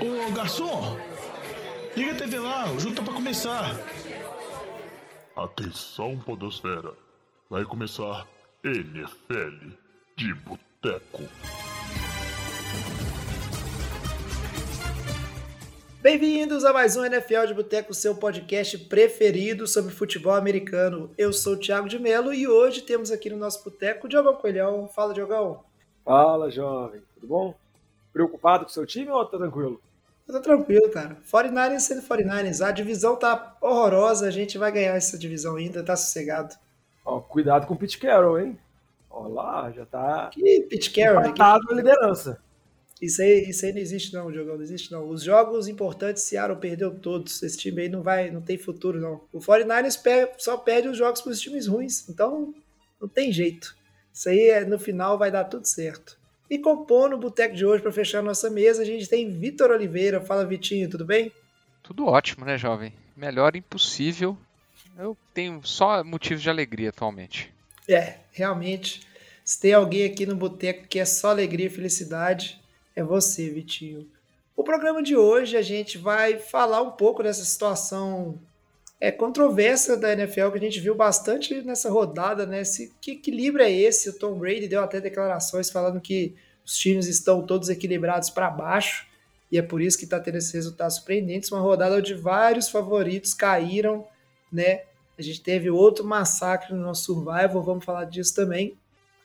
Ô garçom, liga a TV lá, o jogo tá pra começar. Atenção, Podosfera. Vai começar NFL de Boteco. Bem-vindos a mais um NFL de Boteco, seu podcast preferido sobre futebol americano. Eu sou o Thiago de Melo e hoje temos aqui no nosso boteco o Diogão Coelhão. Fala, Diogão. Fala, jovem. Tudo bom? Preocupado com o seu time ou tá tranquilo? Eu tô tranquilo, cara. 49ers sendo 49ers. A divisão tá horrorosa, a gente vai ganhar essa divisão ainda, tá sossegado. Ó, cuidado com o Pete Carroll, hein? Ó lá, já tá... Que Pete Carroll, né? Empatado na liderança. Isso aí, isso aí não existe não, Diogão, não existe não. Os jogos importantes, Seattle perdeu todos. Esse time aí não vai, não tem futuro não. O 49ers só perde os jogos para os times ruins, então não tem jeito. Isso aí é, no final vai dar tudo certo. E compondo o boteco de hoje para fechar a nossa mesa, a gente tem Vitor Oliveira. Fala Vitinho, tudo bem? Tudo ótimo, né, jovem? Melhor impossível. Eu tenho só motivos de alegria atualmente. É, realmente. Se tem alguém aqui no boteco que é só alegria e felicidade, é você, Vitinho. O programa de hoje a gente vai falar um pouco dessa situação é, controversa da NFL que a gente viu bastante nessa rodada, né? Que equilíbrio é esse? O Tom Brady deu até declarações falando que os times estão todos equilibrados para baixo e é por isso que está tendo esses resultados surpreendentes. Uma rodada onde vários favoritos caíram, né? A gente teve outro massacre no nosso Survival, vamos falar disso também.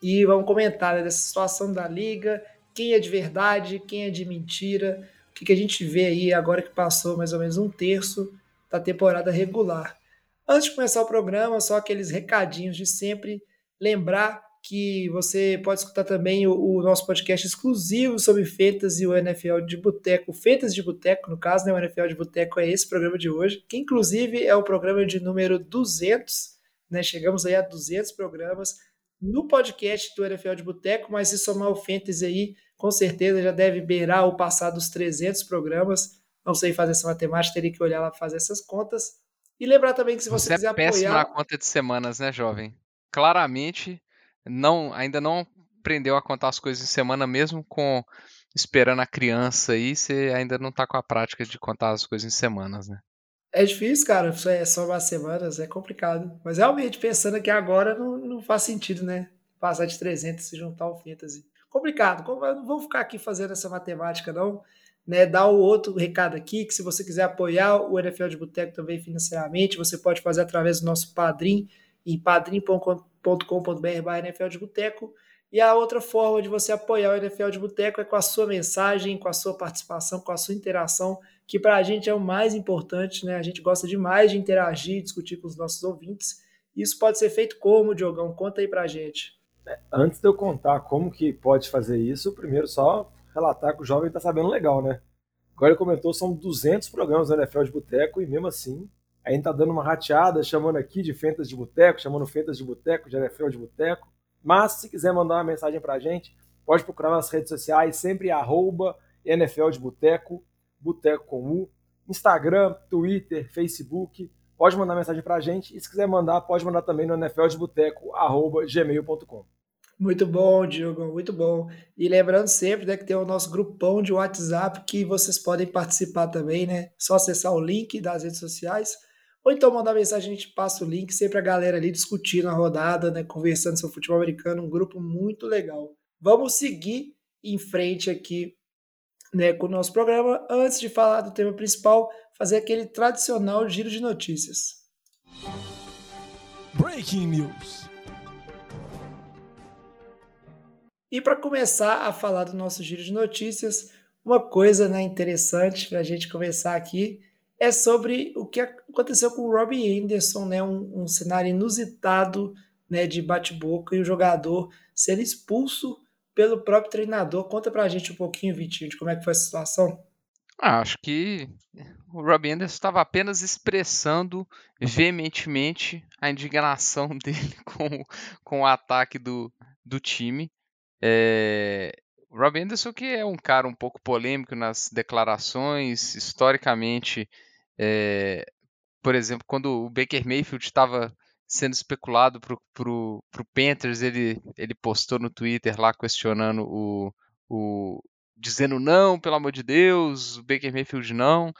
E vamos comentar né, dessa situação da liga, quem é de verdade, quem é de mentira, o que, que a gente vê aí agora que passou mais ou menos um terço da temporada regular. Antes de começar o programa, só aqueles recadinhos de sempre. Lembrar que você pode escutar também o, o nosso podcast exclusivo sobre Fantasy e o NFL de Boteco, Fantasy de Boteco, no caso, né, o NFL de Boteco é esse programa de hoje, que inclusive é o programa de número 200, né, chegamos aí a 200 programas no podcast do NFL de Boteco, mas se somar o Fantasy aí, com certeza já deve beirar o passar dos 300 programas. Não sei fazer essa matemática, teria que olhar lá fazer essas contas. E lembrar também que se você, você quiser é péssimo apoiar... na conta de semanas, né, jovem? Claramente, não, ainda não aprendeu a contar as coisas em semana, mesmo com esperando a criança aí, você ainda não tá com a prática de contar as coisas em semanas, né? É difícil, cara. É só umas semanas, é complicado. Mas realmente, pensando aqui agora, não, não faz sentido, né? Passar de 300 e se juntar ao Fantasy. Complicado. Não vou ficar aqui fazendo essa matemática, não. Né, dar o outro recado aqui, que se você quiser apoiar o NFL de Boteco também financeiramente, você pode fazer através do nosso Padrim, em padrim.com.br NFL de Boteco. E a outra forma de você apoiar o NFL de Boteco é com a sua mensagem, com a sua participação, com a sua interação, que para a gente é o mais importante, né? A gente gosta demais de interagir, discutir com os nossos ouvintes. Isso pode ser feito como, Diogão? Conta aí para a gente. Antes de eu contar como que pode fazer isso, primeiro só relatar o jovem está sabendo legal, né? Agora ele comentou, são 200 programas do NFL de Boteco e mesmo assim a gente tá dando uma rateada, chamando aqui de Fentas de Boteco, chamando Fentas de Boteco, de NFL de Boteco. Mas se quiser mandar uma mensagem pra gente, pode procurar nas redes sociais, sempre arroba NFL de Boteco, Boteco com U, Instagram, Twitter, Facebook. Pode mandar mensagem pra gente e se quiser mandar, pode mandar também no nfldeboteco.gmail.com. Muito bom, Diogo, muito bom. E lembrando sempre né, que tem o nosso grupão de WhatsApp que vocês podem participar também, né? Só acessar o link das redes sociais. Ou então mandar mensagem, a gente passa o link, sempre a galera ali discutindo a rodada, né? Conversando sobre futebol americano, um grupo muito legal. Vamos seguir em frente aqui né, com o nosso programa. Antes de falar do tema principal, fazer aquele tradicional giro de notícias. Breaking News. E para começar a falar do nosso giro de notícias, uma coisa né, interessante para a gente começar aqui é sobre o que aconteceu com o Robbie Anderson, né, um, um cenário inusitado né, de bate-boca e o jogador ser expulso pelo próprio treinador. Conta para a gente um pouquinho, Vitinho, de como é que foi a situação. Ah, acho que o Robbie Anderson estava apenas expressando veementemente a indignação dele com, com o ataque do, do time. É, Rob Anderson, que é um cara um pouco polêmico nas declarações, historicamente, é, por exemplo, quando o Baker Mayfield estava sendo especulado para o Panthers, ele, ele postou no Twitter lá questionando o, o dizendo não, pelo amor de Deus, o Baker Mayfield não.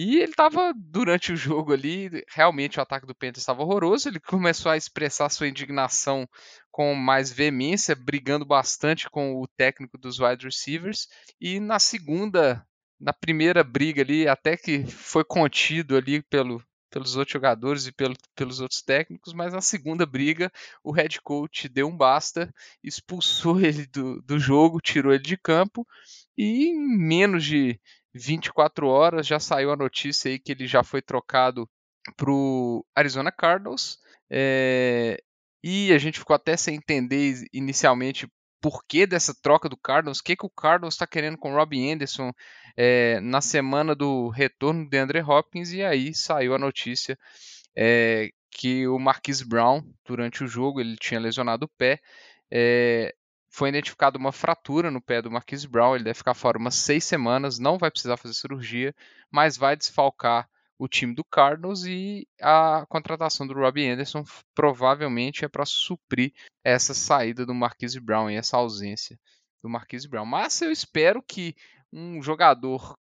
E ele estava, durante o jogo ali, realmente o ataque do Panthers estava horroroso. Ele começou a expressar sua indignação com mais veemência, brigando bastante com o técnico dos wide receivers. E na segunda, na primeira briga ali, até que foi contido ali pelo, pelos outros jogadores e pelo, pelos outros técnicos, mas na segunda briga o head coach deu um basta, expulsou ele do, do jogo, tirou ele de campo e em menos de 24 horas já saiu a notícia aí que ele já foi trocado para o Arizona Cardinals. É, e a gente ficou até sem entender inicialmente por que dessa troca do Cardinals, o que, que o Cardinals está querendo com o Robbie Anderson é, na semana do retorno de Andre Hopkins, e aí saiu a notícia é, que o Marquise Brown, durante o jogo, ele tinha lesionado o pé, é, foi identificada uma fratura no pé do Marquise Brown, ele deve ficar fora umas seis semanas, não vai precisar fazer cirurgia, mas vai desfalcar o time do Cardinals e a contratação do Robbie Anderson provavelmente é para suprir essa saída do Marquise Brown e essa ausência do Marquise Brown. Mas eu espero que um jogador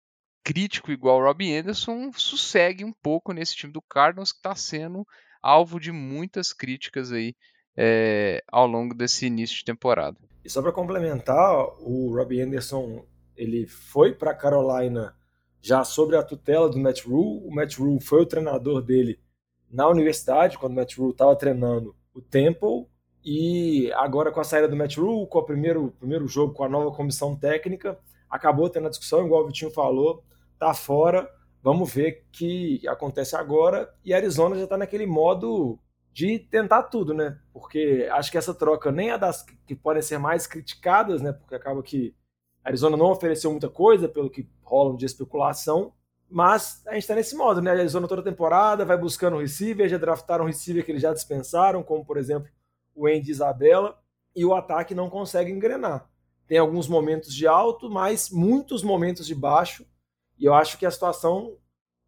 crítico igual o Robbie Anderson sossegue um pouco nesse time do Cardinals que está sendo alvo de muitas críticas aí é, ao longo desse início de temporada. E só para complementar, o Robbie Anderson ele foi para Carolina já sobre a tutela do Matt Rule. O Matt Rule foi o treinador dele na universidade, quando o Matt Rule estava treinando o Temple. E agora, com a saída do Matt Rule, com o primeiro, primeiro jogo, com a nova comissão técnica, acabou tendo a discussão, igual o Vitinho falou, tá fora. Vamos ver o que acontece agora. E a Arizona já está naquele modo de tentar tudo, né? Porque acho que essa troca nem é das que podem ser mais criticadas, né? Porque acaba que a Arizona não ofereceu muita coisa, pelo que rolam de especulação, mas a gente está nesse modo, né? A Arizona toda temporada vai buscando receiver, já draftaram receiver que eles já dispensaram, como por exemplo o Andy Isabella, e o ataque não consegue engrenar. Tem alguns momentos de alto, mas muitos momentos de baixo, e eu acho que a situação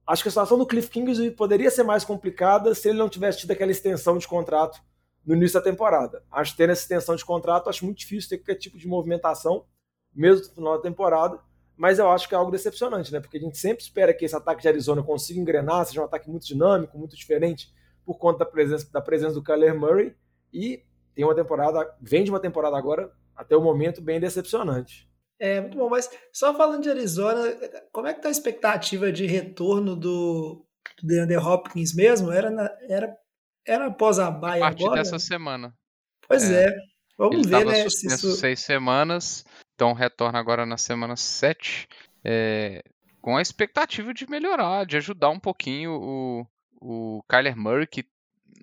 acho que a situação do Cliff Kingsbury poderia ser mais complicada se ele não tivesse tido aquela extensão de contrato no início da temporada. Acho que tendo essa extensão de contrato, acho muito difícil ter qualquer tipo de movimentação mesmo no final da temporada, mas eu acho que é algo decepcionante, né? Porque a gente sempre espera que esse ataque de Arizona consiga engrenar, seja um ataque muito dinâmico, muito diferente, por conta da presença, da presença do Kyler Murray, e tem uma temporada, vem de uma temporada agora, até o momento, bem decepcionante. É, muito bom, mas só falando de Arizona, como é que tá a expectativa de retorno do, do DeAndre Hopkins mesmo? Era, na, era, era após a baia agora? A partir dessa semana. Pois é. é. Vamos Ele ver, né? Se isso... seis semanas, então retorna agora na semana 7, é, com a expectativa de melhorar, de ajudar um pouquinho o, o Kyler Murray, que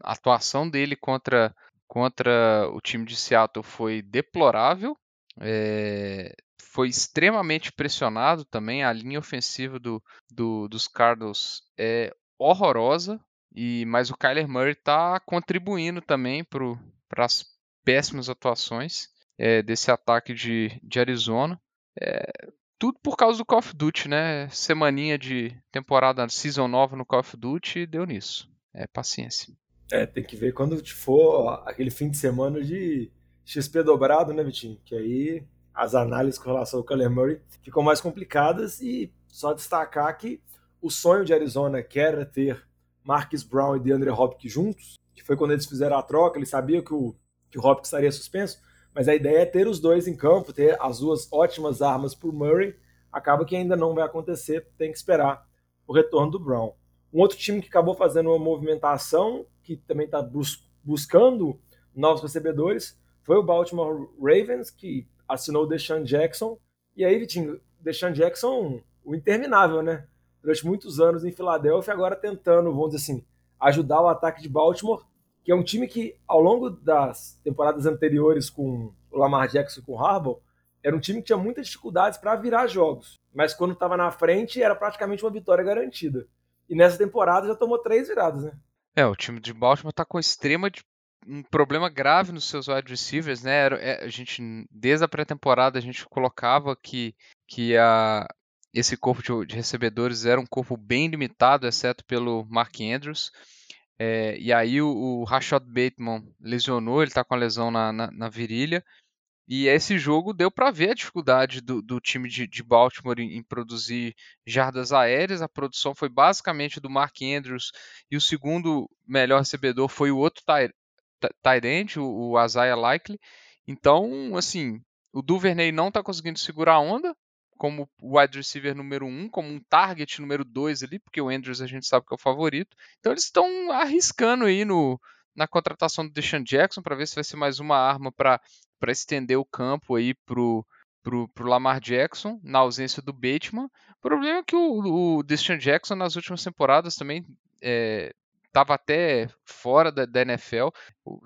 a atuação dele contra, contra o time de Seattle foi deplorável. É, foi extremamente pressionado também. A linha ofensiva do, do, dos Cardinals é horrorosa. E, mas o Kyler Murray está contribuindo também para as péssimas atuações é, desse ataque de, de Arizona. É, tudo por causa do Call of Duty, né? Semaninha de temporada, season nova no Call of Duty, deu nisso. É paciência. É, tem que ver quando for aquele fim de semana de XP dobrado, né, Vitinho? Que aí as análises com relação ao Kyler Murray ficam mais complicadas e só destacar que o sonho de Arizona que era ter Marcus Brown e DeAndre Hopkins juntos, que foi quando eles fizeram a troca, eles sabiam que o, que o Hopkins estaria suspenso, mas a ideia é ter os dois em campo, ter as duas ótimas armas o Murray. Acaba que ainda não vai acontecer, tem que esperar o retorno do Brown. Um outro time que acabou fazendo uma movimentação, que também está bus buscando novos recebedores, foi o Baltimore Ravens, que assinou o Deshaun Jackson. E aí, Vitinho, Deshaun Jackson, o interminável, né? Durante muitos anos em Filadélfia, agora tentando, vamos dizer assim, ajudar o ataque de Baltimore que é um time que, ao longo das temporadas anteriores com o Lamar Jackson e com o Harbaugh, era um time que tinha muitas dificuldades para virar jogos, mas quando estava na frente era praticamente uma vitória garantida. E nessa temporada já tomou três viradas, né? É, o time de Baltimore está com extrema um problema grave nos seus wide receivers, né? É, a gente desde a pré-temporada a gente colocava que que a esse corpo de, de recebedores era um corpo bem limitado, exceto pelo Mark Andrews. É, e aí o, o Rashad Bateman lesionou, ele está com a lesão na, na, na, virilha. E esse jogo deu para ver a dificuldade do, do time de, de Baltimore em, em, produzir jardas aéreas. A produção foi basicamente do Mark Andrews e o segundo melhor recebedor foi o outro Tyrant, o, o Isaiah Likely. Então, assim, o Duvernay não está conseguindo segurar a onda como wide receiver número um, como um target número dois ali, porque o Andrews a gente sabe que é o favorito. Então eles estão arriscando aí no, na contratação do Deshaun Jackson para ver se vai ser mais uma arma para estender o campo aí pro, pro, pro Lamar Jackson, na ausência do Bateman. O problema é que o, o Deshaun Jackson nas últimas temporadas também estava até fora da, da NFL.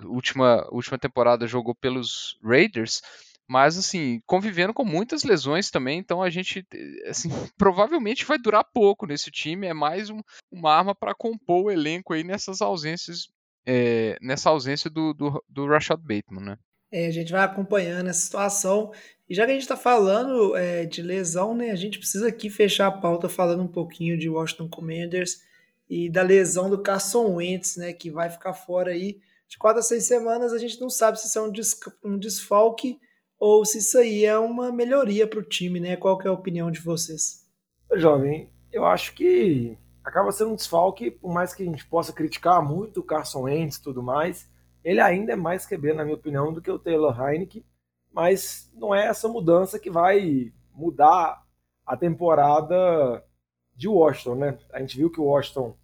última, última temporada jogou pelos Raiders, mas assim, convivendo com muitas lesões também, então a gente assim, provavelmente vai durar pouco nesse time, é mais um, uma arma para compor o elenco aí nessas ausências é, nessa ausência do, do, do Rashad Bateman, né? É, a gente vai acompanhando essa situação. E já que a gente está falando é, de lesão, né, a gente precisa aqui fechar a pauta falando um pouquinho de Washington Commanders e da lesão do Carson Wentz, né, que vai ficar fora aí de quatro a seis semanas. A gente não sabe se isso é um, des um desfalque ou se isso aí é uma melhoria para o time, né? Qual é a opinião de vocês? Jovem, eu acho que acaba sendo um desfalque, por mais que a gente possa criticar muito o Carson Wentz e tudo mais, ele ainda é mais QB, na minha opinião, do que o Taylor Heineke, mas não é essa mudança que vai mudar a temporada de Washington, né? A gente viu que o Washington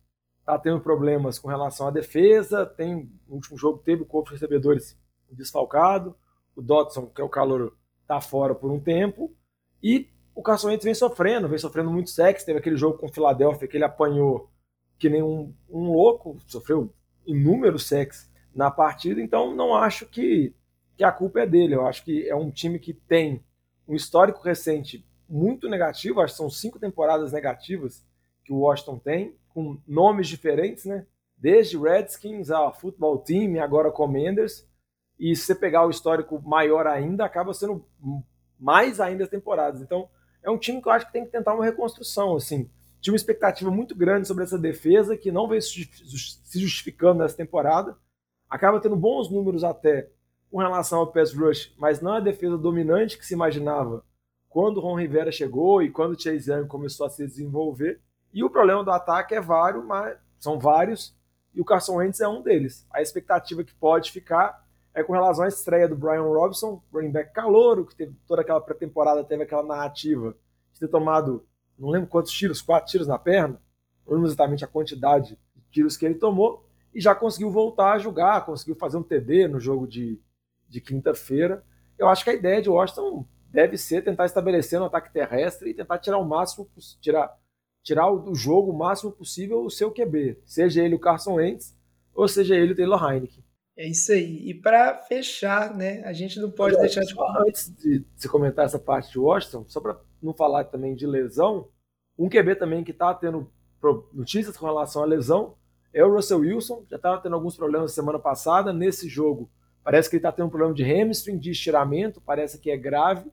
tá tendo problemas com relação à defesa, tem no último jogo teve o corpo de recebedores desfalcado, o Dodson, que é o calor, tá fora por um tempo, e o Carson Wentz vem sofrendo, vem sofrendo muito sexo. Teve aquele jogo com o Philadelphia que ele apanhou que nem um, um louco, sofreu inúmeros sexos na partida. Então, não acho que, que a culpa é dele. Eu acho que é um time que tem um histórico recente muito negativo. Acho que são cinco temporadas negativas que o Washington tem, com nomes diferentes, né? Desde Redskins a Football Team, agora Commanders. E se você pegar o histórico maior ainda, acaba sendo mais ainda as temporadas. Então, é um time que eu acho que tem que tentar uma reconstrução, assim. Tinha uma expectativa muito grande sobre essa defesa, que não vem se justificando nessa temporada. Acaba tendo bons números até com relação ao pass rush, mas não é a defesa dominante que se imaginava quando o Ron Rivera chegou e quando o Chase Young começou a se desenvolver. E o problema do ataque é vários, mas são vários, e o Carson Wentz é um deles. A expectativa que pode ficar é com relação à estreia do Brian Robson, running back calouro, que teve toda aquela pré-temporada, teve aquela narrativa de ter tomado, não lembro quantos tiros, quatro tiros na perna, não lembro exatamente a quantidade de tiros que ele tomou, e já conseguiu voltar a jogar, conseguiu fazer um TD no jogo de, de quinta-feira. Eu acho que a ideia de Washington deve ser tentar estabelecer um ataque terrestre e tentar tirar o máximo, tirar, tirar do jogo o máximo possível o seu QB, seja ele o Carson Wentz ou seja ele o Taylor Heineken. É isso aí. E para fechar, né, a gente não pode deixar de. Antes de você comentar essa parte de Washington, só para não falar também de lesão, um QB também que está tendo notícias com relação à lesão é o Russell Wilson. Já estava tendo alguns problemas semana passada. Nesse jogo, parece que ele está tendo um problema de hamstring, de estiramento, parece que é grave.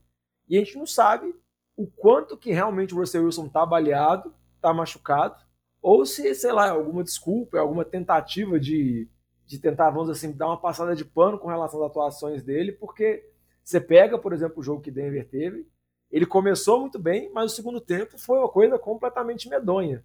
E a gente não sabe o quanto que realmente o Russell Wilson está baleado, está machucado, ou se, sei lá, é alguma desculpa, é alguma tentativa de de tentar, vamos assim, dar uma passada de pano com relação às atuações dele, porque você pega, por exemplo, o jogo que Denver teve, ele começou muito bem, mas o segundo tempo foi uma coisa completamente medonha.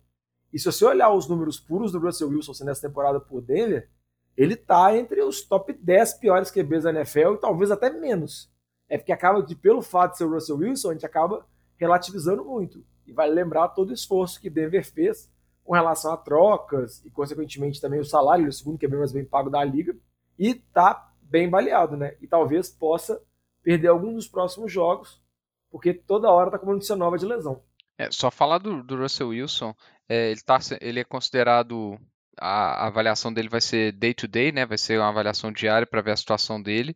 E se você olhar os números puros do Russell Wilson nessa temporada por Denver, ele tá entre os top 10 piores QBs da NFL e talvez até menos. É porque acaba de, pelo fato de ser o Russell Wilson, a gente acaba relativizando muito. E vai lembrar todo o esforço que Denver fez com relação a trocas e, consequentemente, também o salário, o segundo que é bem mais bem pago da liga, e tá bem baleado, né? E talvez possa perder algum dos próximos jogos, porque toda hora tá com uma notícia nova de lesão. É, só falar do, do Russell Wilson, é, ele, tá, ele é considerado. A, a avaliação dele vai ser day to day, né? Vai ser uma avaliação diária para ver a situação dele.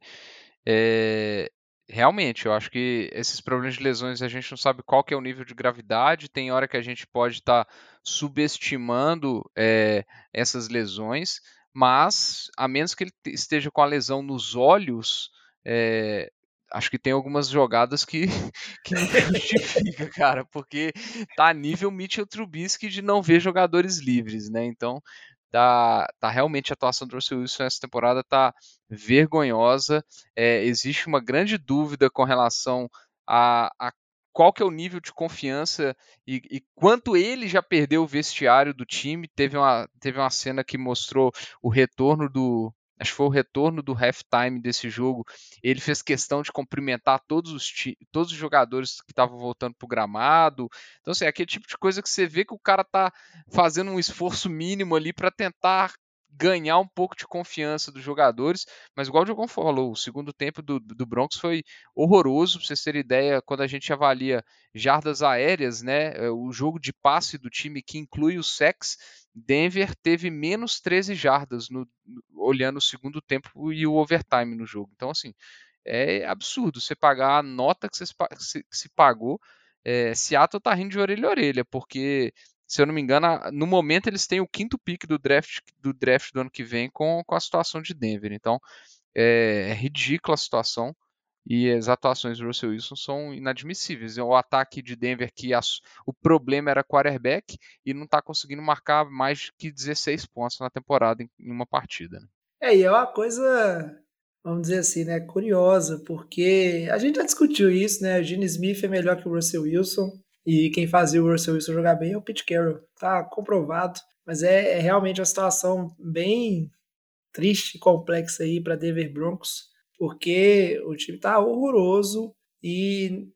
É, realmente, eu acho que esses problemas de lesões a gente não sabe qual que é o nível de gravidade. Tem hora que a gente pode estar tá subestimando é, essas lesões, mas a menos que ele esteja com a lesão nos olhos, é, acho que tem algumas jogadas que, que não justifica, cara, porque tá a nível Mitchell Trubisky de não ver jogadores livres, né? Então Tá, tá realmente a atuação do Russell Wilson nessa temporada tá vergonhosa. É, existe uma grande dúvida com relação a, a qual que é o nível de confiança e, e, quanto ele já perdeu o vestiário do time. Teve uma, teve uma cena que mostrou o retorno do. Acho que foi o retorno do halftime desse jogo. Ele fez questão de cumprimentar todos os, todos os jogadores que estavam voltando para o gramado. Então, assim, é aquele tipo de coisa que você vê que o cara tá fazendo um esforço mínimo ali para tentar ganhar um pouco de confiança dos jogadores, mas igual o Diogão falou, o segundo tempo do, do Broncos foi horroroso, para vocês terem ideia, quando a gente avalia jardas aéreas, né, é, o jogo de passe do time que inclui o sex, Denver teve menos 13 jardas no, olhando o segundo tempo e o overtime no jogo. Então, assim, é absurdo você pagar a nota que, você, que se pagou. É, Seattle tá rindo de orelha a orelha, porque se eu não me engano, no momento eles têm o quinto pick do draft do, draft do ano que vem com, com a situação de Denver. Então, é, é ridícula a situação e as atuações do Russell Wilson são inadmissíveis. O ataque de Denver, que o problema era quarterback e não está conseguindo marcar mais que 16 pontos na temporada em, em uma partida. Né? É, e é uma coisa, vamos dizer assim, né, curiosa, porque a gente já discutiu isso, né? O Gene Smith é melhor que o Russell Wilson. E quem fazia o Russell Wilson jogar bem é o Pete Carroll. Tá comprovado. Mas é, é realmente uma situação bem triste e complexa aí para Denver Broncos, porque o time tá horroroso e,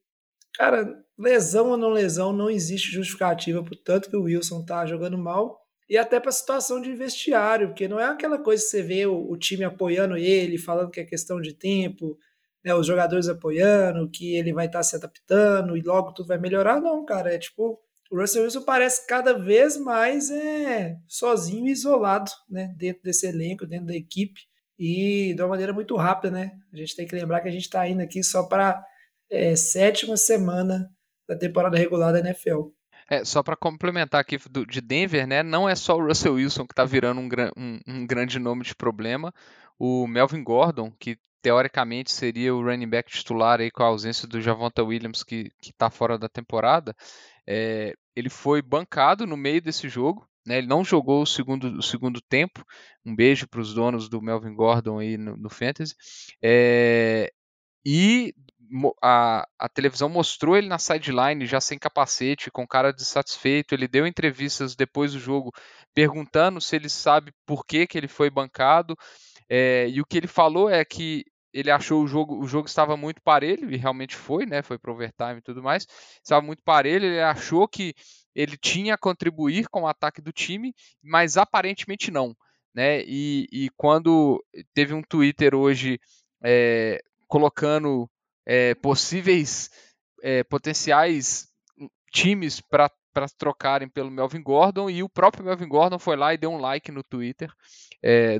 cara, lesão ou não lesão, não existe justificativa por tanto que o Wilson tá jogando mal e até para a situação de vestiário, porque não é aquela coisa que você vê o, o time apoiando ele, falando que é questão de tempo, né, os jogadores apoiando, que ele vai estar tá se adaptando e logo tudo vai melhorar. Não, cara, é tipo, o Russell Wilson parece cada vez mais é, sozinho e isolado, né, dentro desse elenco, dentro da equipe e de uma maneira muito rápida, né? A gente tem que lembrar que a gente está indo aqui só para é, sétima semana da temporada regular da NFL. É, só para complementar aqui do, de Denver, né? Não é só o Russell Wilson que está virando um, um, um, grande nome de problema. O Melvin Gordon, que teoricamente seria o running back titular aí com a ausência do Javonta Williams que está fora da temporada, é, ele foi bancado no meio desse jogo. Né, ele não jogou o segundo, o segundo tempo. Um beijo para os donos do Melvin Gordon aí no, no Fantasy. É, e a, a, televisão mostrou ele na sideline já sem capacete, com cara dissatisfeito. Ele deu entrevistas depois do jogo perguntando se ele sabe por que, que ele foi bancado. É, e o que ele falou é que ele achou o jogo, o jogo estava muito parelho, e realmente foi, né? Foi para overtime e tudo mais. Estava muito parelho, ele achou que ele tinha a contribuir com o ataque do time, mas aparentemente não. Né? E, e quando teve um Twitter hoje é, colocando é, possíveis é, potenciais times para trocarem pelo Melvin Gordon e o próprio Melvin Gordon foi lá e deu um like no Twitter,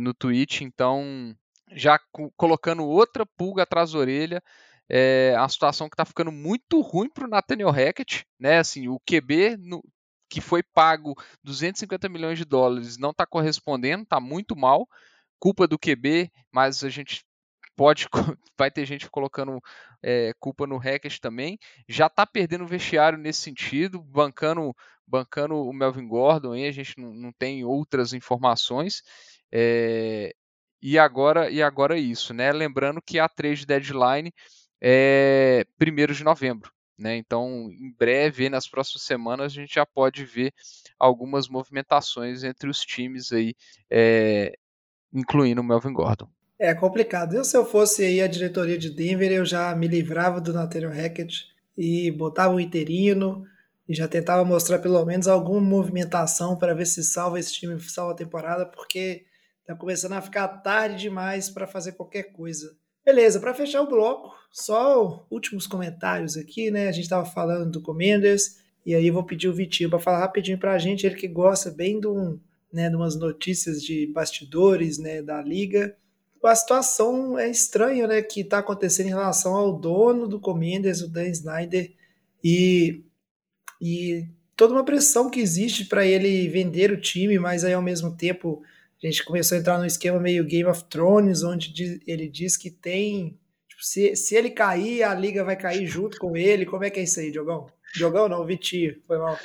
no tweet, então já colocando outra pulga atrás da orelha. É a situação que está ficando muito ruim para o Nathaniel Hackett, né? Assim, o QB no, que foi pago 250 milhões de dólares não está correspondendo, está muito mal. Culpa do QB, mas a gente pode vai ter gente colocando é, culpa no Hackett também. Já está perdendo o vestiário nesse sentido, bancando bancando o Melvin Gordon, aí a gente não, não tem outras informações. É, e agora e agora isso, né? Lembrando que a 3 de deadline é 1 de novembro. Né? Então, em breve, nas próximas semanas, a gente já pode ver algumas movimentações entre os times aí, é, incluindo o Melvin Gordon. É complicado. Eu, se eu fosse aí a diretoria de Denver, eu já me livrava do Nathaniel Hackett e botava um interino e já tentava mostrar pelo menos alguma movimentação para ver se salva esse time, salva a temporada, porque Tá começando a ficar tarde demais para fazer qualquer coisa. Beleza, para fechar o bloco, só últimos comentários aqui, né? A gente estava falando do Commanders, e aí vou pedir o Vitinho para falar rapidinho para a gente, ele que gosta bem de, um, né, de umas notícias de bastidores né, da liga. A situação é estranha né, que está acontecendo em relação ao dono do Commanders, o Dan Snyder, e, e toda uma pressão que existe para ele vender o time, mas aí ao mesmo tempo a gente começou a entrar num esquema meio Game of Thrones, onde ele diz que tem. Tipo, se, se ele cair, a liga vai cair junto com ele. Como é que é isso aí, Diogão? Diogão não, Vitinho, foi mal.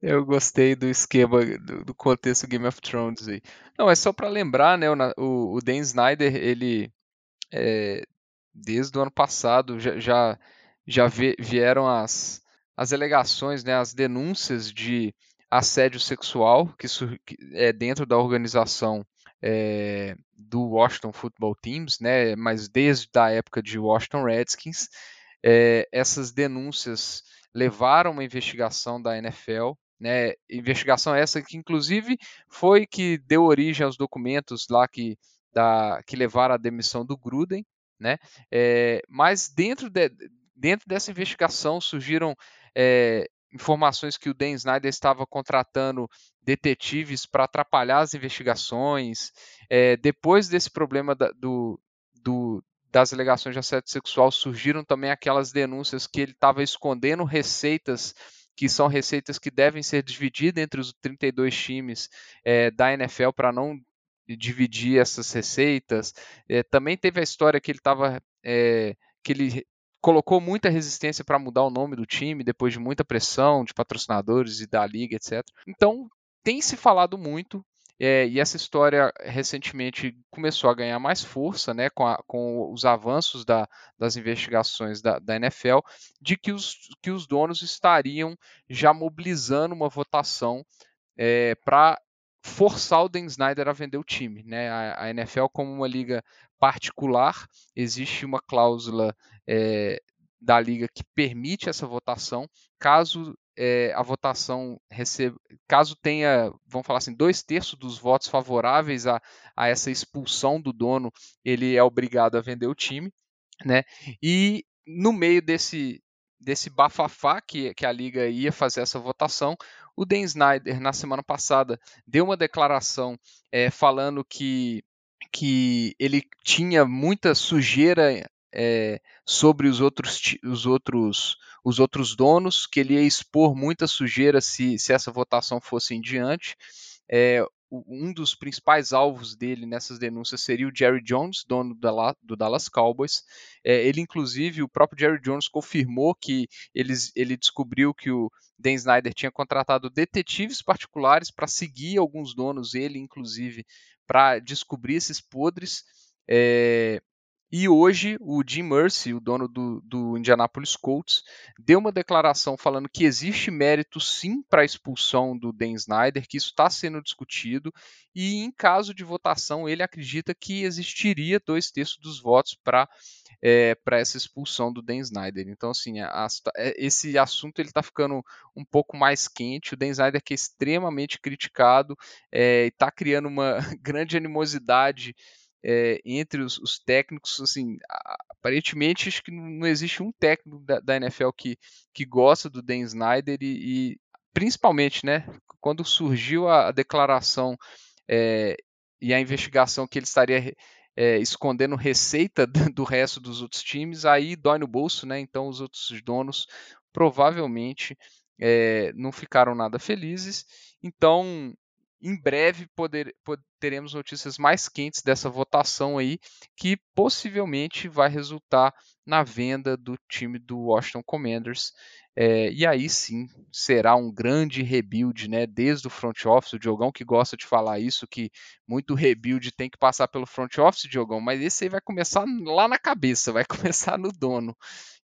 Eu gostei do esquema, do, do contexto Game of Thrones aí. Não, é só para lembrar, né? O, o Dan Snyder, ele é, desde o ano passado já, já, já vieram as, as alegações, né, as denúncias de assédio sexual que, que é dentro da organização é, do Washington Football Teams, né, mas desde a época de Washington Redskins, é, essas denúncias levaram uma investigação da NFL, né, investigação essa que inclusive foi que deu origem aos documentos lá que, da, que levaram à demissão do Gruden, né, é, mas dentro, de, dentro dessa investigação surgiram é, informações que o Dan Snyder estava contratando detetives para atrapalhar as investigações. É, depois desse problema da, do, do, das alegações de assédio sexual, surgiram também aquelas denúncias que ele estava escondendo receitas que são receitas que devem ser divididas entre os 32 times é, da NFL para não dividir essas receitas. É, também teve a história que ele estava é, que ele colocou muita resistência para mudar o nome do time depois de muita pressão de patrocinadores e da liga, etc. Então tem se falado muito é, e essa história recentemente começou a ganhar mais força né, com, a, com os avanços da, das investigações da, da, NFL, de que os, que os donos estariam já mobilizando uma votação é, para forçar o Dan Snyder a vender o time. Né? A, a, NFL, como uma liga particular, existe uma cláusula é, da liga que permite essa votação, caso é, a votação receba, caso tenha, vamos falar assim, dois terços dos votos favoráveis a, a essa expulsão do dono, ele é obrigado a vender o time, né? E no meio desse desse bafafá que, que a liga ia fazer essa votação, o Dan Snyder na semana passada deu uma declaração é, falando que que ele tinha muita sujeira é, sobre os outros, os, outros, os outros donos, que ele ia expor muita sujeira se, se essa votação fosse em diante. É, um dos principais alvos dele nessas denúncias seria o Jerry Jones, dono do Dallas Cowboys. É, ele, inclusive, o próprio Jerry Jones confirmou que eles, ele descobriu que o Dan Snyder tinha contratado detetives particulares para seguir alguns donos, ele, inclusive, para descobrir esses podres. É, e hoje o Jim Mercy, o dono do, do Indianapolis Colts, deu uma declaração falando que existe mérito sim para a expulsão do Dan Snyder, que isso está sendo discutido, e em caso de votação ele acredita que existiria dois terços dos votos para é, para essa expulsão do Dan Snyder. Então, assim, a, a, é, esse assunto ele está ficando um pouco mais quente. O Dan Snyder que é extremamente criticado é, está criando uma grande animosidade é, entre os, os, técnicos, assim, aparentemente acho que não existe um técnico da, da NFL que, que gosta do Dan Snyder e, e principalmente, né, quando surgiu a, a declaração é, e a investigação que ele estaria é, escondendo receita do resto dos outros times, aí dói no bolso, né? Então os outros donos provavelmente é, não ficaram nada felizes. Então em breve poder, teremos notícias mais quentes dessa votação aí, que possivelmente vai resultar na venda do time do Washington Commanders. É, e aí sim será um grande rebuild, né? Desde o front office, o Diogão que gosta de falar isso, que muito rebuild tem que passar pelo front office, Diogão, mas esse aí vai começar lá na cabeça, vai começar no dono.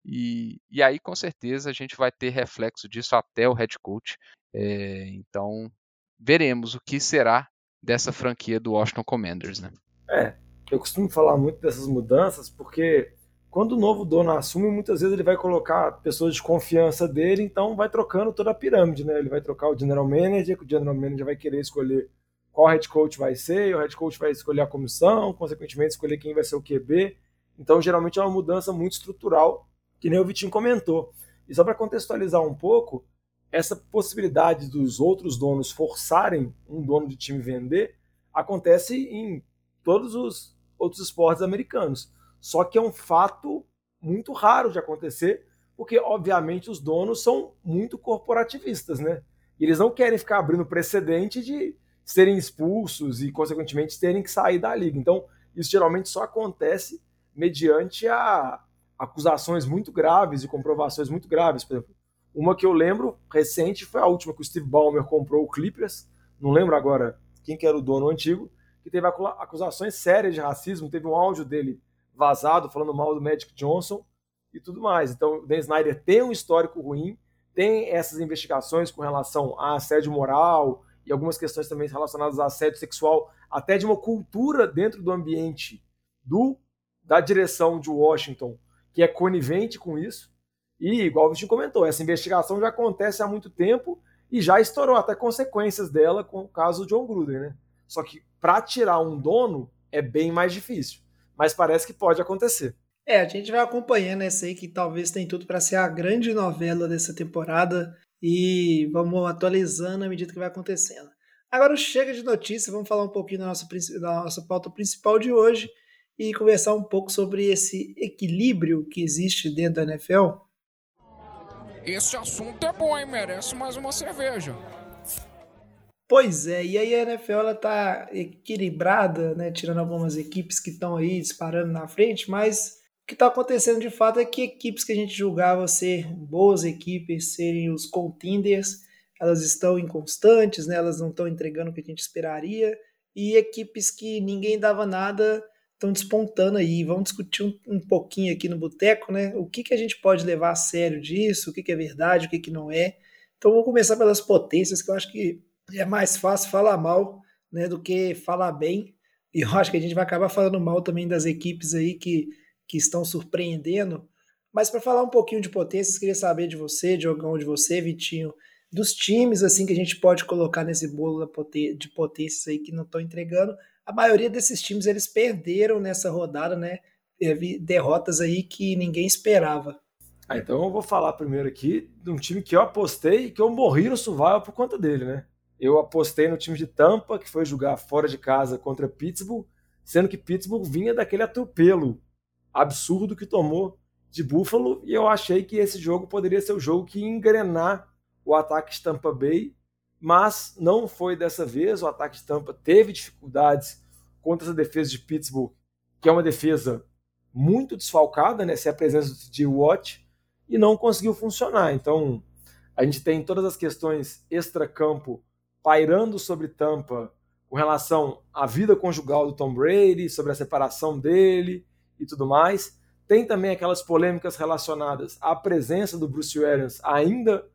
E, e aí, com certeza, a gente vai ter reflexo disso até o head coach. É, então, veremos o que será dessa franquia do Washington Commanders, né? É, eu costumo falar muito dessas mudanças porque quando o novo dono assume, muitas vezes ele vai colocar pessoas de confiança dele, então vai trocando toda a pirâmide, né? Ele vai trocar o general manager, que o general manager vai querer escolher qual head coach vai ser, o head coach vai escolher a comissão, consequentemente escolher quem vai ser o QB. Então, geralmente é uma mudança muito estrutural, que nem o Vitinho comentou. E só para contextualizar um pouco, essa possibilidade dos outros donos forçarem um dono de time vender acontece em todos os outros esportes americanos. Só que é um fato muito raro de acontecer, porque obviamente os donos são muito corporativistas, né? E eles não querem ficar abrindo precedente de serem expulsos e consequentemente terem que sair da liga. Então, isso geralmente só acontece mediante a acusações muito graves e comprovações muito graves. Por exemplo, Uma que eu lembro recente foi a última que o Steve Ballmer comprou o Clippers. Não lembro agora quem que era o dono antigo, que teve acusações sérias de racismo. Teve um áudio dele vazado falando mal do Magic Johnson e tudo mais. Então, o Dan Snyder tem um histórico ruim, tem essas investigações com relação a assédio moral e algumas questões também relacionadas a assédio sexual, até de uma cultura dentro do ambiente do da direção de Washington que é conivente com isso. E, igual o Vitinho comentou, essa investigação já acontece há muito tempo e já estourou até consequências dela com o caso do John Gruden, né? Só que para tirar um dono é bem mais difícil, mas parece que pode acontecer. É, a gente vai acompanhando essa aí que talvez tem tudo para ser a grande novela dessa temporada e vamos atualizando à medida que vai acontecendo. Agora chega de notícia, vamos falar um pouquinho da nossa, da nossa pauta principal de hoje e conversar um pouco sobre esse equilíbrio que existe dentro da NFL esse assunto é bom, hein? Merece mais uma cerveja. Pois é, e aí a NFL ela tá equilibrada, né? Tirando algumas equipes que estão aí disparando na frente, mas o que está acontecendo de fato é que equipes que a gente julgava ser boas equipes, serem os contenders, elas estão inconstantes, né? Elas não estão entregando o que a gente esperaria, e equipes que ninguém dava nada estão despontando aí. Vamos discutir um, um pouquinho aqui no Boteco, né? O que, que a gente pode levar a sério disso, o que, que é verdade, o que, que não é. Então vamos começar pelas potências, que eu acho que é mais fácil falar mal né, do que falar bem. E eu acho que a gente vai acabar falando mal também das equipes aí que, que estão surpreendendo. Mas para falar um pouquinho de potências, queria saber de você, Diogão, de você, Vitinho, dos times assim que a gente pode colocar nesse bolo de potências aí que não estão entregando a maioria desses times eles perderam nessa rodada, né? Teve derrotas aí que ninguém esperava. Ah, então eu vou falar primeiro aqui de um time que eu apostei e que eu morri no survival por conta dele, né? Eu apostei no time de Tampa, que foi jogar fora de casa contra Pittsburgh, sendo que Pittsburgh vinha daquele atropelo absurdo que tomou de Buffalo, e eu achei que esse jogo poderia ser o jogo que engrenar o ataque de Tampa Bay mas não foi dessa vez. O ataque de Tampa teve dificuldades contra essa defesa de Pittsburgh, que é uma defesa muito desfalcada, né? Sem a presença de Watt, e não conseguiu funcionar. Então, a gente tem todas as questões extra-campo pairando sobre Tampa com relação à vida conjugal do Tom Brady, sobre a separação dele e tudo mais. Tem também aquelas polêmicas relacionadas à presença do Bruce Arians ainda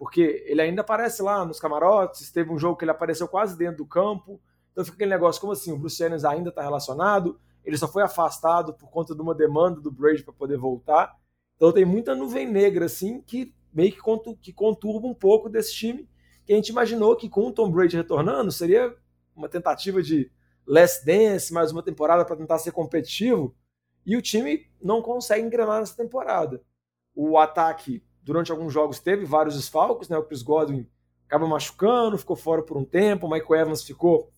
porque ele ainda aparece lá nos camarotes, teve um jogo que ele apareceu quase dentro do campo, então fica aquele negócio como assim, o Bruce Arians ainda está relacionado, ele só foi afastado por conta de uma demanda do Brady para poder voltar, então tem muita nuvem negra assim que meio que, que conturba um pouco desse time, que a gente imaginou que com o Tom Brady retornando seria uma tentativa de less dance, mais uma temporada para tentar ser competitivo, e o time não consegue engrenar nessa temporada. O ataque durante alguns jogos teve vários desfalques, né? O Chris Godwin acaba machucando, ficou fora por um tempo, o Michael Evans ficou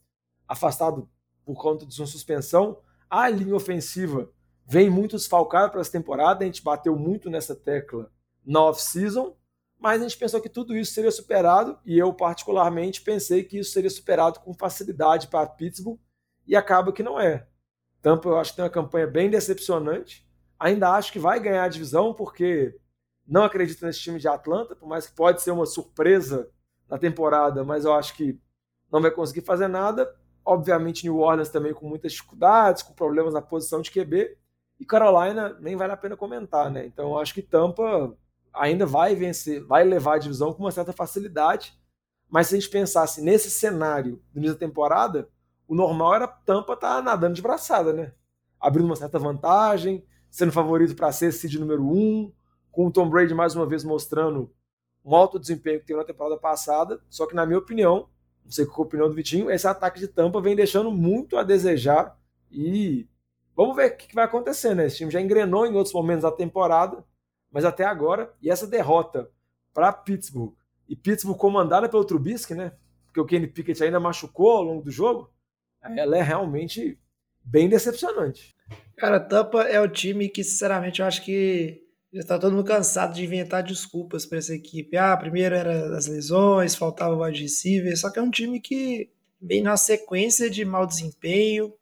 afastado por conta de sua suspensão. A linha ofensiva vem muito desfalcada para essa temporada, a gente bateu muito nessa tecla na off-season, mas a gente pensou que tudo isso seria superado e eu particularmente pensei que isso seria superado com facilidade para Pittsburgh e acaba que não é. Tampa eu acho que tem uma campanha bem decepcionante. Ainda acho que vai ganhar a divisão porque não acredito nesse time de Atlanta, por mais que pode ser uma surpresa na temporada, mas eu acho que não vai conseguir fazer nada. Obviamente, New Orleans também com muitas dificuldades, com problemas na posição de QB. E Carolina nem vale a pena comentar, né? Então eu acho que Tampa ainda vai vencer, vai levar a divisão com uma certa facilidade. Mas se a gente pensasse nesse cenário do início da temporada, o normal era Tampa estar tá nadando de braçada, né? Abrindo uma certa vantagem, sendo favorito para ser seed número um, com o Tom Brady mais uma vez mostrando um alto desempenho que teve na temporada passada, só que na minha opinião, não sei qual a opinião do Vitinho, esse ataque de Tampa vem deixando muito a desejar e vamos ver o que vai acontecer, né? Esse time já engrenou em outros momentos da temporada, mas até agora, e essa derrota para Pittsburgh, e Pittsburgh comandada pelo Trubisky, né? Porque o Kenny Pickett ainda machucou ao longo do jogo, ela é realmente bem decepcionante. Cara, Tampa é o time que, sinceramente, eu acho que já está todo mundo cansado de inventar desculpas para essa equipe. Ah, primeiro era as lesões, faltava o wide receiver, só que é um time que vem na sequência de mau desempenho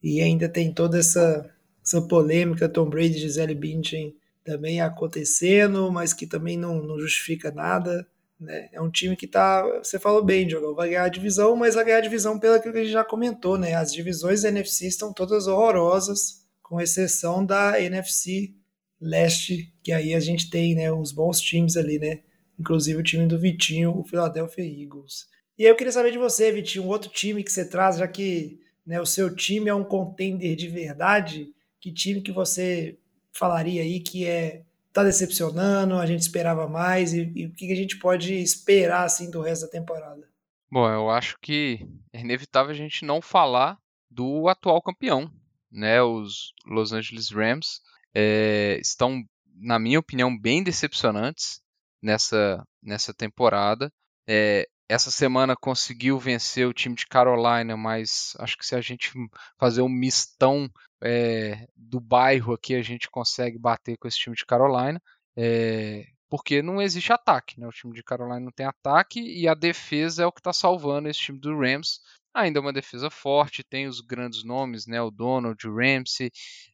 e ainda tem toda essa, essa polêmica, Tom Brady e Gisele Bündchen também acontecendo, mas que também não, não justifica nada. Né? É um time que tá. Você falou bem, Diogo, vai ganhar a divisão, mas vai ganhar a divisão pelo que a gente já comentou, né? As divisões da NFC estão todas horrorosas, com exceção da NFC Leste, que aí a gente tem né, uns bons times ali, né? Inclusive o time do Vitinho, o Philadelphia Eagles. E aí eu queria saber de você, Vitinho, outro time que você traz, já que né, o seu time é um contender de verdade, que time que você falaria aí que é tá decepcionando, a gente esperava mais e, e o que a gente pode esperar assim do resto da temporada? Bom, eu acho que é inevitável a gente não falar do atual campeão, né? Os Los Angeles Rams é, estão, na minha opinião, bem decepcionantes nessa, nessa temporada. É, essa semana conseguiu vencer o time de Carolina, mas acho que se a gente fazer um mistão é, do bairro aqui, a gente consegue bater com esse time de Carolina. É, porque não existe ataque, né? O time de Carolina não tem ataque e a defesa é o que está salvando esse time do Rams. Ainda é uma defesa forte, tem os grandes nomes, né? O Donald, o Ramsey.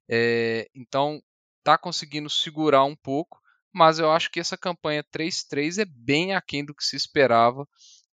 É, então está conseguindo segurar um pouco, mas eu acho que essa campanha 3-3 é bem aquém do que se esperava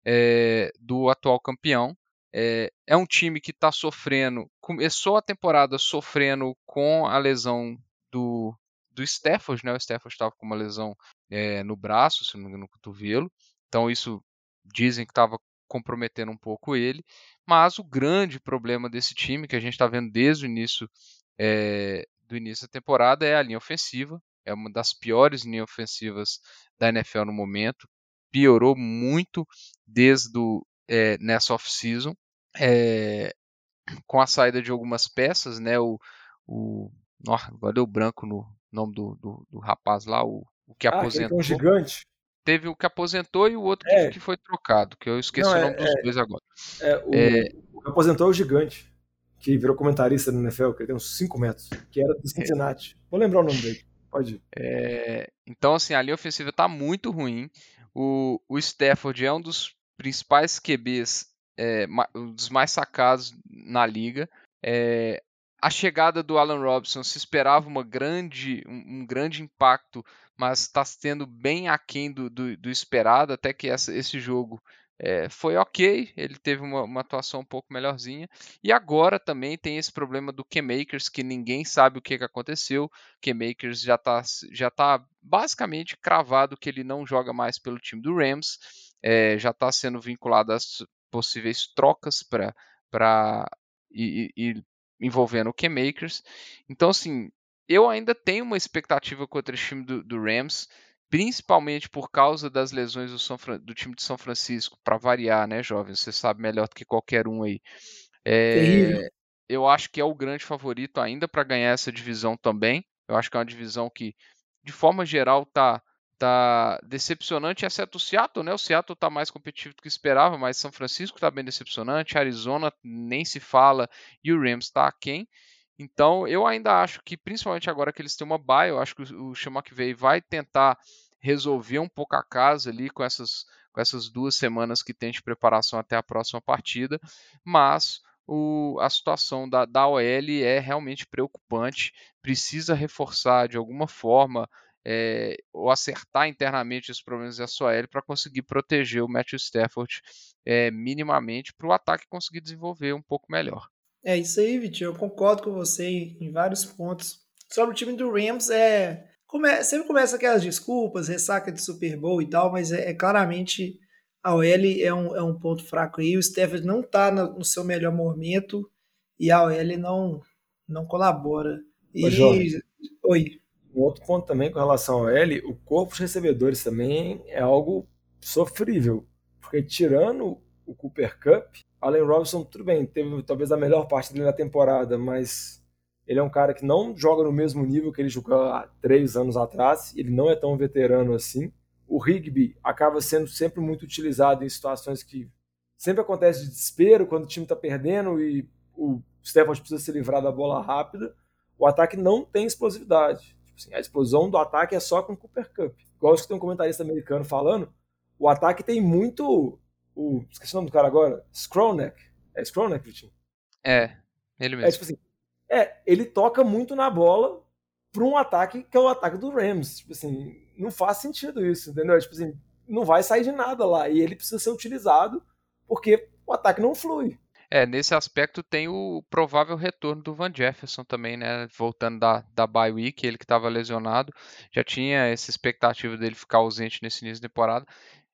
é, do atual campeão. É, é um time que está sofrendo, começou a temporada sofrendo com a lesão do, do Stafford, né? O Stafford estava com uma lesão é, no braço, se não me engano, no cotovelo. Então isso dizem que estava comprometendo um pouco ele. Mas o grande problema desse time, que a gente está vendo desde o início é, do início da temporada, é a linha ofensiva. É uma das piores linhas ofensivas da NFL no momento piorou muito desde o, é, nessa off-season, é, com a saída de algumas peças, né? O, o agora deu branco no nome do, do, do rapaz lá, o, o que ah, aposentou. um gigante. Teve o que aposentou e o outro é. que, que, foi trocado, que eu esqueci Não, o nome é, dos é. dois agora. É, o, é. o, que aposentou é o gigante, que virou comentarista no NFL, que tem uns 5 metros, que era do Cincinnati. Vou lembrar o nome dele. Pode ir. É, então, assim, a linha ofensiva está muito ruim. O, o Stafford é um dos principais QBs, é, um dos mais sacados na liga. É, a chegada do Alan Robinson se esperava uma grande, um, um grande impacto, mas está sendo bem aquém do, do, do esperado, até que essa, esse jogo é, foi ok, ele teve uma, uma, atuação um pouco melhorzinha. E agora também tem esse problema do K-Makers, que ninguém sabe o que, que aconteceu. K-Makers já está já tá basicamente cravado que ele não joga mais pelo time do Rams, é, já está sendo vinculado às possíveis trocas para e, envolvendo o K-Makers. Então, assim, eu ainda tenho uma expectativa contra esse time do, do Rams principalmente por causa das lesões do, do time de São Francisco, para variar, né, jovem? Você sabe melhor do que qualquer um aí. É, eu acho que é o grande favorito ainda para ganhar essa divisão também. Eu acho que é uma divisão que, de forma geral, tá tá decepcionante, exceto o Seattle, né? O Seattle está mais competitivo do que esperava, mas São Francisco está bem decepcionante, Arizona nem se fala e o Rams está aquém. Então, eu ainda acho que, principalmente agora que eles têm uma bye, eu acho que o veio vai tentar resolver um pouco a casa ali com essas, com essas duas semanas que tem de preparação até a próxima partida, mas o, a situação da, da OL é realmente preocupante, precisa reforçar de alguma forma é, ou acertar internamente os problemas da sua OL para conseguir proteger o Matthew Stafford é, minimamente para o ataque conseguir desenvolver um pouco melhor. É isso aí, Vitinho. Eu concordo com você em vários pontos. Sobre o time do Rams, é. Come, sempre começa aquelas desculpas, ressaca de Super Bowl e tal, mas é, é claramente a OL é um, é um ponto fraco aí. O Stafford não está no, no, seu melhor momento e a OL não, não colabora. E... Jorge, Oi. Um outro ponto também com relação ao OL, o corpo de recebedores também é algo sofrível. Porque tirando o Cooper Cup, Allen Robinson, tudo bem, teve talvez a melhor parte dele na temporada, mas ele é um cara que não joga no mesmo nível que ele jogou há três anos atrás, ele não é tão veterano assim. O Rigby acaba sendo sempre muito utilizado em situações que sempre acontece de desespero, quando o time está perdendo e o Stephens precisa se livrar da bola rápida. O ataque não tem explosividade. Tipo assim, a explosão do ataque é só com o Cooper Cup. Igual que tem um comentarista americano falando, o ataque tem muito o. Esqueci o nome do cara agora. Skronek. É Skronek, Vitinho? É, ele mesmo. É tipo assim. É, ele toca muito na bola, para um ataque que é o ataque do Rams. Tipo assim, não faz sentido isso, entendeu? Tipo assim, não vai sair de nada lá e ele precisa ser utilizado porque o ataque não flui. É, nesse aspecto tem o provável retorno do Van Jefferson também, né? Voltando da, da bye week, ele que estava lesionado, já tinha essa expectativa dele ficar ausente nesse início de temporada.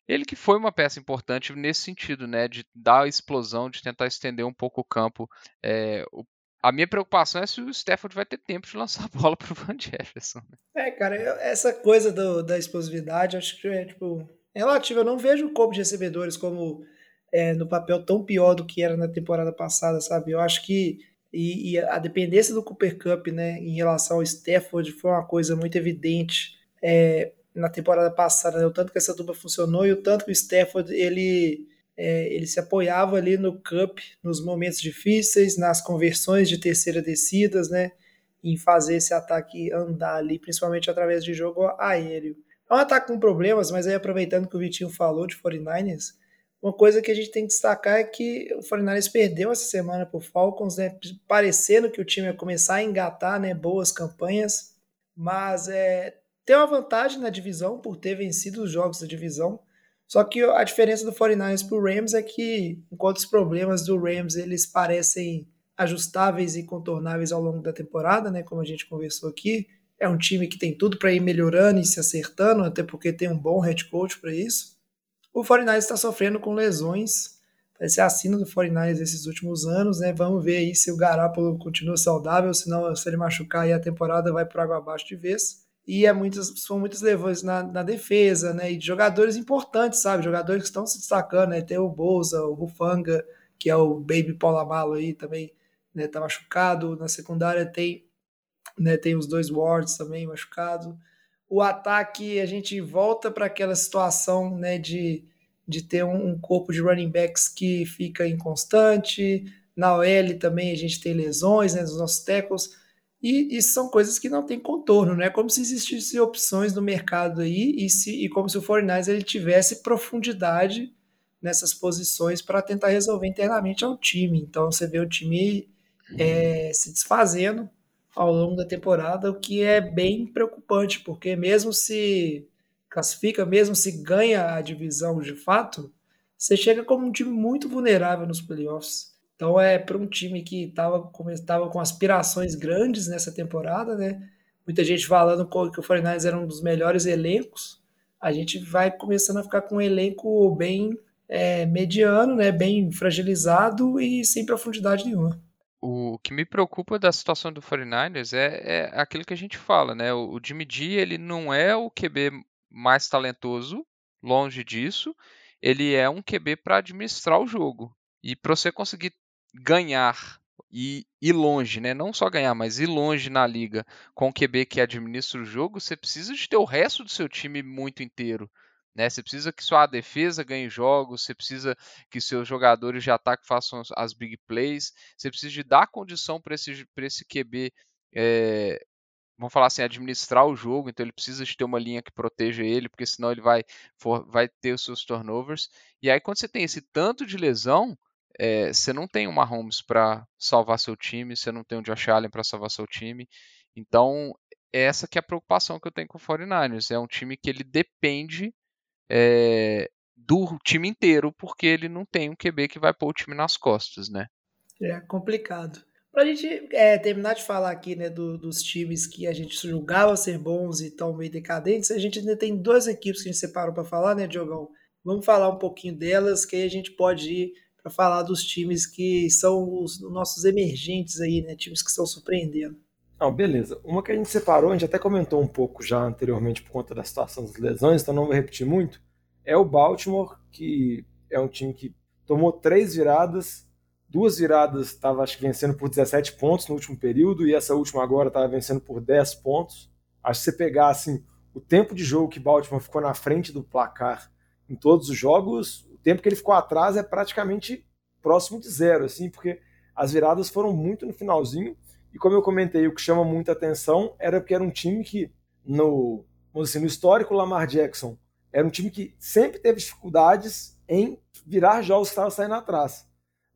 Ele que foi uma peça importante nesse sentido, né? De dar a explosão, de tentar estender um pouco o campo. É, o, a minha preocupação é se o Stafford vai ter tempo de lançar a bola para o Van Jefferson. É, cara, eu, essa coisa do, da explosividade, acho que é, tipo, relativa. Eu não vejo o corpo de recebedores como é, no papel tão pior do que era na temporada passada, sabe? Eu acho que e, e, a dependência do Cooper Cup, né, em relação ao Stafford foi uma coisa muito evidente é, na temporada passada, né, o tanto que essa dupla funcionou e o tanto que o Stafford ele é, ele se apoiava ali no Cup nos momentos difíceis, nas conversões de terceira descidas, né, em fazer esse ataque andar ali, principalmente através de jogo aéreo. É um ataque com problemas, mas aí aproveitando que o Vitinho falou de 49ers, uma coisa que a gente tem que destacar é que o 49 perdeu essa semana para o Falcons, né? parecendo que o time ia começar a engatar né? boas campanhas, mas é, tem uma vantagem na divisão por ter vencido os jogos da divisão. Só que a diferença do 49ers para o Rams é que, enquanto os problemas do Rams eles parecem ajustáveis e contornáveis ao longo da temporada, né, como a gente conversou aqui, é um time que tem tudo para ir melhorando e se acertando, até porque tem um bom head coach para isso. O 49ers está sofrendo com lesões. Parece a assina do 49ers esses últimos anos, né? Vamos ver aí se o Garoppolo continua saudável, senão se ele machucar aí a temporada vai para água abaixo de vez. E é muitas, são muitas lesões na, na, defesa, né? E de jogadores importantes, sabe? Jogadores que estão se destacando, né? Tem o Bolsa, o Rufanga, que é o Baby Polamalo aí também, né? Tá machucado. Na secundária tem, né? Tem os dois Wards também machucados o ataque a gente volta para aquela situação né, de, de ter um, um, corpo de running backs que fica inconstante. Na OL também a gente tem lesões né, nos nossos tackles. E, e são coisas que não tem contorno, né? Como se existissem opções no mercado aí e, se, e como se o 49 ele tivesse profundidade nessas posições para tentar resolver internamente ao time. Então você vê o time é, se desfazendo ao longo da temporada, o que é bem preocupante, porque mesmo se classifica, mesmo se ganha a divisão de fato, você chega como um time muito vulnerável nos playoffs. Então é para um time que estava tava com aspirações grandes nessa temporada, né? Muita gente falando que o 49 era um dos melhores elencos. A gente vai começando a ficar com um elenco bem é, mediano, né? Bem fragilizado e sem profundidade nenhuma. O que me preocupa da situação do 49ers é, é aquilo que a gente fala, né? O Jimmy G, ele não é o QB mais talentoso, longe disso. Ele é um QB para administrar o jogo. E para você conseguir ganhar e ir longe, né? Não só ganhar, mas ir longe na liga com o QB que administra o jogo, você precisa de ter o resto do seu time muito inteiro. Né? Você precisa que sua defesa ganhe jogos, você precisa que seus jogadores de ataque façam as big plays, você precisa de dar condição para esse, esse QB, é, vamos falar assim, administrar o jogo, então ele precisa de ter uma linha que proteja ele, porque senão ele vai, for, vai ter os seus turnovers. E aí quando você tem esse tanto de lesão, é, você não tem uma Mahomes para salvar seu time, você não tem um Josh Allen para salvar seu time. Então, essa que é a preocupação que eu tenho com o 49ers. É um time que ele depende é, do time inteiro, porque ele não tem um QB que vai pôr o time nas costas, né? É complicado. Para a gente é, terminar de falar aqui né, do, dos times que a gente julgava ser bons e estão meio decadentes, a gente ainda tem duas equipes que a gente separou para falar, né, Diogão? Vamos falar um pouquinho delas, que aí a gente pode ir para falar dos times que são os nossos emergentes aí, né? Times que estão surpreendendo. Não, beleza. Uma que a gente separou, a gente até comentou um pouco já anteriormente por conta da situação das lesões, então não vou repetir muito. É o Baltimore, que é um time que tomou três viradas, duas viradas estava acho que vencendo por 17 pontos no último período e essa última agora estava vencendo por 10 pontos. Acho que você pegar assim o tempo de jogo que Baltimore ficou na frente do placar em todos os jogos, tempo que ele ficou atrás é praticamente próximo de zero, assim, porque as viradas foram muito no finalzinho e como eu comentei, o que chama muita atenção era porque era um time que, no, assim, no histórico Lamar Jackson, era um time que sempre teve dificuldades em virar jogos que estavam saindo atrás.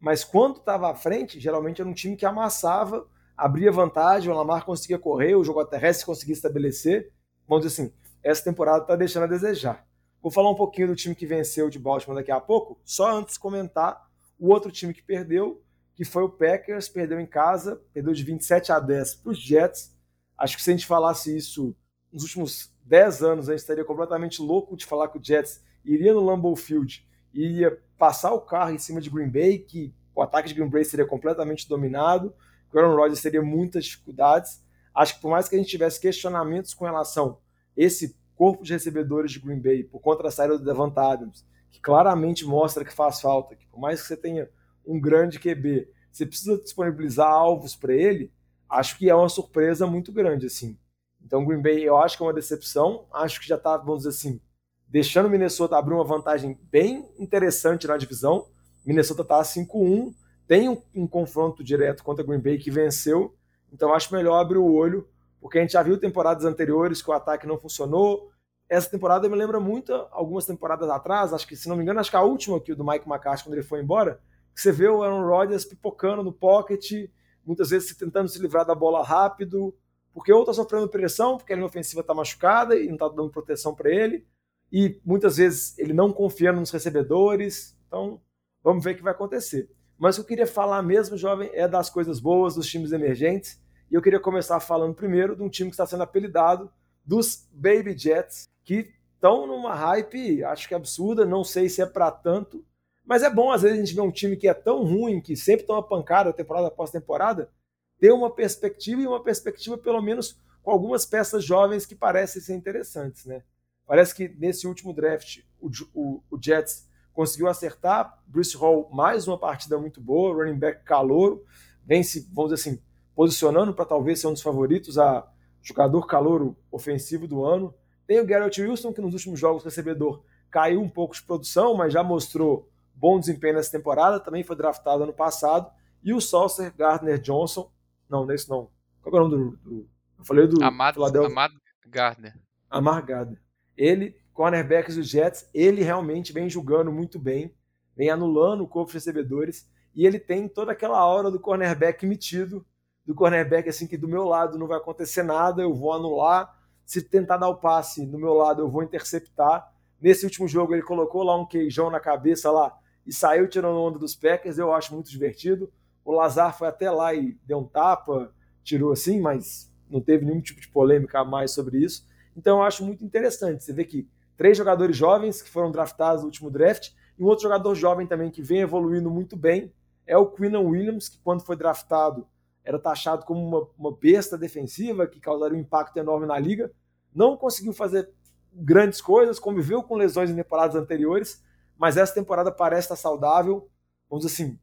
Mas quando estava à frente, geralmente era um time que amassava abria vantagem, o Lamar conseguia correr, o jogo terrestre conseguia estabelecer. Vamos dizer assim, essa temporada está deixando a desejar. Vou falar um pouquinho do time que venceu de Baltimore daqui a pouco, só antes comentar o outro time que perdeu, que foi o Packers, perdeu em casa, perdeu de 27 a 10 para os Jets. Acho que se a gente falasse isso nos últimos 10 anos, a gente estaria completamente louco de falar que o Jets iria no Lambeau Field e iria passar o carro em cima de Green Bay, que o ataque de Green Bay seria completamente dominado, que o Aaron Rodgers teria muitas dificuldades. Acho que por mais que a gente tivesse questionamentos com relação a esse corpo de recebedores de Green Bay, por conta da saída do Devant Adams, que claramente mostra que faz falta, que por mais que você tenha um grande QB, você precisa disponibilizar alvos para ele, acho que é uma surpresa muito grande, assim. Então, Green Bay, eu acho que é uma decepção, acho que já está, vamos dizer assim, deixando o Minnesota abrir uma vantagem bem interessante na divisão. Minnesota está 5-1, tem um, um, confronto direto contra Green Bay que venceu, então acho melhor abrir o olho, porque a gente já viu temporadas anteriores que o ataque não funcionou. Essa temporada me lembra muito algumas temporadas atrás, acho que, se não me engano, acho que a última aqui do Mike McCarthy, quando ele foi embora, você vê o Aaron Rodgers pipocando no pocket, muitas vezes tentando se livrar da bola rápido, porque ou está sofrendo pressão, porque a linha ofensiva está machucada e não está dando proteção para ele, e muitas vezes ele não confiando nos recebedores. Então, vamos ver o que vai acontecer. Mas o que eu queria falar mesmo, jovem, é das coisas boas dos times emergentes. E eu queria começar falando primeiro de um time que está sendo apelidado dos Baby Jets, que estão numa hype, acho que absurda, não sei se é para tanto, mas é bom às vezes a gente ver um time que é tão ruim, que sempre toma pancada temporada após temporada, ter uma perspectiva e uma perspectiva pelo menos com algumas peças jovens que parecem ser interessantes, né? Parece que nesse último draft o, o, o Jets conseguiu acertar. Bruce Hall, mais uma partida muito boa, running back calouro, vem se, vamos dizer assim, posicionando para talvez ser um dos favoritos a jogador calouro ofensivo do ano. Tem o Garrett Wilson, que nos últimos jogos recebedor caiu um pouco de produção, mas já mostrou bom desempenho nessa temporada, também foi draftado ano passado. E o Saucer Gardner Johnson, não, nesse não. Qual é o nome do. do eu falei do Amado, Philadelphia. Amado Gardner. Amar Gardner. Ele, cornerbacks dos Jets, ele realmente vem jogando muito bem, vem anulando o corpo de recebedores, e ele tem toda aquela aura do cornerback metido, do cornerback assim que do meu lado não vai acontecer nada, eu vou anular, se tentar dar o passe do meu lado eu vou interceptar. Nesse último jogo ele colocou lá um queijão na cabeça lá e saiu tirando onda dos Packers, eu acho muito divertido. O Lazar foi até lá e deu um tapa, tirou assim, mas não teve nenhum tipo de polêmica a mais sobre isso. Então eu acho muito interessante. Você vê que três jogadores jovens que foram draftados no último draft e um outro jogador jovem também que vem evoluindo muito bem é o Quinnan Williams, que quando foi draftado era taxado como uma, uma besta defensiva que causaria um impacto enorme na liga. Não conseguiu fazer grandes coisas, conviveu com lesões em temporadas anteriores, mas essa temporada parece estar saudável. Vamos dizer assim,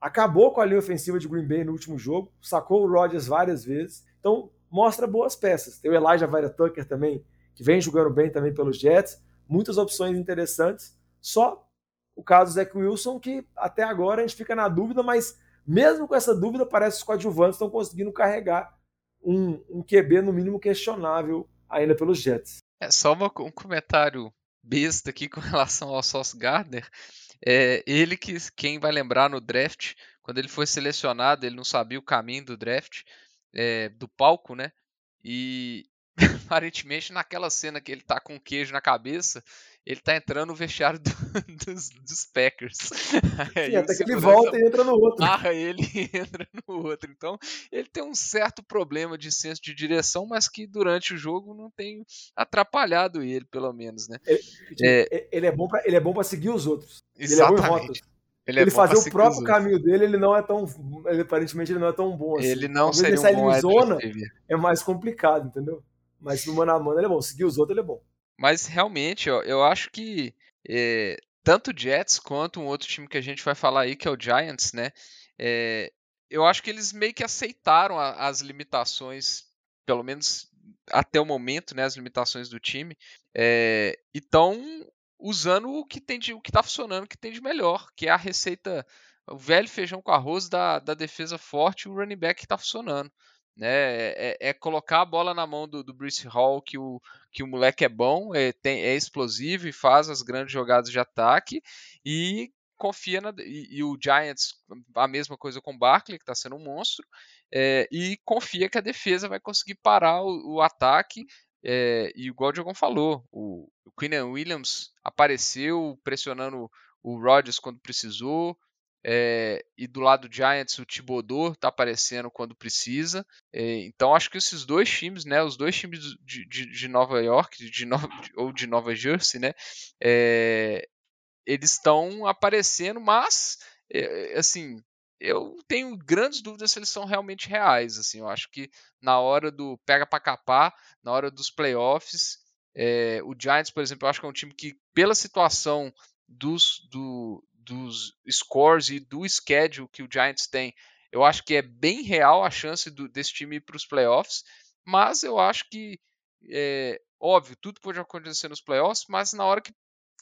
acabou com a linha ofensiva de Green Bay no último jogo, sacou o Rodgers várias vezes. Então, mostra boas peças. Tem o Elijah Vera Tucker também, que vem jogando bem também pelos Jets. Muitas opções interessantes. Só o caso do Zach Wilson, que até agora a gente fica na dúvida, mas mesmo com essa dúvida, parece que os coadjuvantes estão conseguindo carregar um, um QB no mínimo questionável ainda pelos Jets. É só uma, um comentário besta aqui com relação ao Sauce Gardner. É, ele que quem vai lembrar no draft, quando ele foi selecionado, ele não sabia o caminho do draft é, do palco, né? E aparentemente naquela cena que ele tá com queijo na cabeça, ele tá entrando no vestiário do, dos, dos, Packers. Sim, até que ele volta e entra no outro. Ah, ele entra no outro. Então, ele tem um certo problema de senso de direção, mas que durante o jogo não tem atrapalhado ele, pelo menos, né? Ele é, ele é bom para ele é bom para seguir os outros. Exatamente. Ele é bom em rotas. Ele, é ele fazer o próprio caminho dele, ele não é tão. Ele, aparentemente ele não é tão bom assim. Ele não Talvez seria ele um bom em zona é mais complicado, entendeu? Mas no mano a mano ele é bom. Seguir os outros ele é bom. Mas realmente, ó, eu acho que é, tanto o Jets quanto um outro time que a gente vai falar aí, que é o Giants, né? É, eu acho que eles meio que aceitaram a, as limitações, pelo menos até o momento, né? As limitações do time. É, e estão usando o que tem de, o que está funcionando, o que tem de melhor, que é a receita, o velho feijão com arroz da, da defesa forte o running back que está funcionando. Né? É, é, colocar a bola na mão do, do Bruce Hall, que o, que o moleque é bom, é, tem, é explosivo e faz as grandes jogadas de ataque, e confia na, e, e, o Giants a mesma coisa com o Barkley, que está sendo um monstro, é, e confia que a defesa vai conseguir parar o, o ataque. É, e igual o Diogão falou, o, o Quinn Williams apareceu pressionando o Rodgers quando precisou, é, e do lado do Giants, o Thibodeau está aparecendo quando precisa. É, então, acho que esses dois times, né, os dois times de, de, de Nova York de Nova, ou de Nova Jersey, né, é, eles estão aparecendo, mas, assim, eu tenho grandes dúvidas se eles são realmente reais. Assim, eu acho que na hora do pega para capar, na hora dos playoffs, o Giants, por exemplo, eu acho que é um time que, pela situação dos, do, dos scores e do schedule que o Giants tem, eu acho que é bem real a chance do, desse time ir para os playoffs, mas eu acho que, é, óbvio, tudo pode acontecer nos playoffs, mas na hora que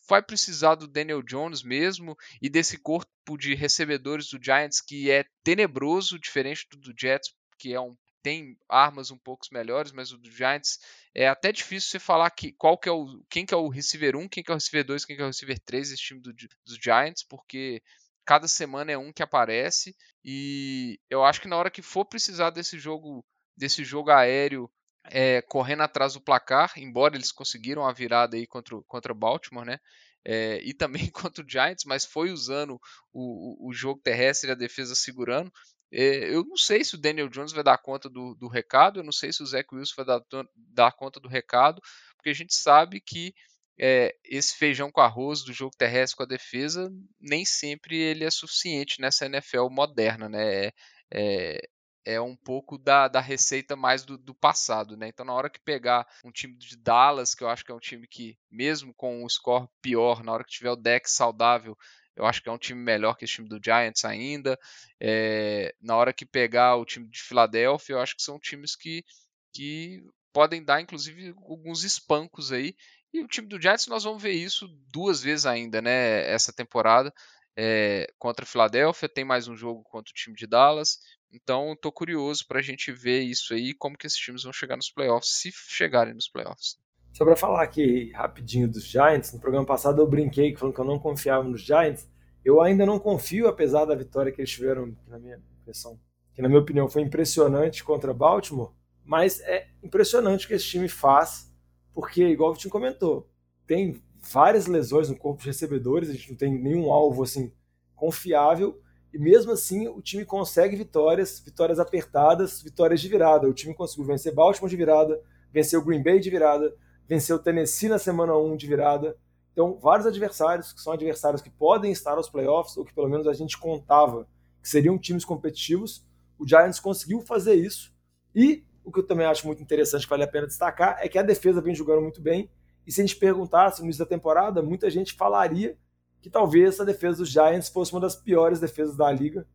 vai precisar do Daniel Jones mesmo e desse corpo de recebedores do Giants que é tenebroso, diferente do, do Jets, que é um tem armas um pouco melhores, mas o do Giants é até difícil você falar que, qual que é o, quem que é o receiver 1, quem que é o receiver 2, quem que é o receiver 3 desse time do, dos Giants, porque cada semana é um que aparece e eu acho que na hora que for precisar desse jogo desse jogo aéreo é, correndo atrás do placar, embora eles conseguiram a virada aí contra, contra Baltimore, né? É, e também contra o Giants, mas foi usando o, o jogo terrestre e a defesa segurando. É, eu não sei se o Daniel Jones vai dar conta do, do recado, eu não sei se o Zach Wilson vai dar, dar conta do recado, porque a gente sabe que é, esse feijão com arroz do jogo terrestre com a defesa nem sempre ele é suficiente nessa NFL moderna, né? É, é, é um pouco da, da receita mais do, do, passado, né? Então, na hora que pegar um time de Dallas, que eu acho que é um time que, mesmo com um score pior, na hora que tiver o deck saudável, eu acho que é um time melhor que esse time do Giants ainda. É, na hora que pegar o time de Filadélfia, eu acho que são times que, que podem dar, inclusive, alguns espancos aí. E o time do Giants, nós vamos ver isso duas vezes ainda, né? Essa temporada. É, contra a Filadélfia, tem mais um jogo contra o time de Dallas. Então, estou curioso para a gente ver isso aí, como que esses times vão chegar nos playoffs, se chegarem nos playoffs. Só para falar aqui rapidinho dos Giants, no programa passado eu brinquei falando que eu não confiava nos Giants. Eu ainda não confio, apesar da vitória que eles tiveram, na minha impressão, que na minha opinião foi impressionante contra Baltimore, mas é impressionante o que esse time faz, porque, igual o Vitinho comentou, tem várias lesões no corpo de recebedores, a gente não tem nenhum alvo assim confiável, e mesmo assim o time consegue vitórias, vitórias apertadas, vitórias de virada. O time conseguiu vencer Baltimore de virada, venceu Green Bay de virada, venceu Tennessee na semana 1 de virada. Então, vários adversários que são adversários que podem estar aos playoffs, ou que pelo menos a gente contava que seriam times competitivos, o Giants conseguiu fazer isso. E o que eu também acho muito interessante, que vale a pena destacar, é que a defesa vem jogando muito bem. E se a gente perguntasse no início da temporada, muita gente falaria que talvez a defesa dos Giants fosse uma das piores defesas da liga.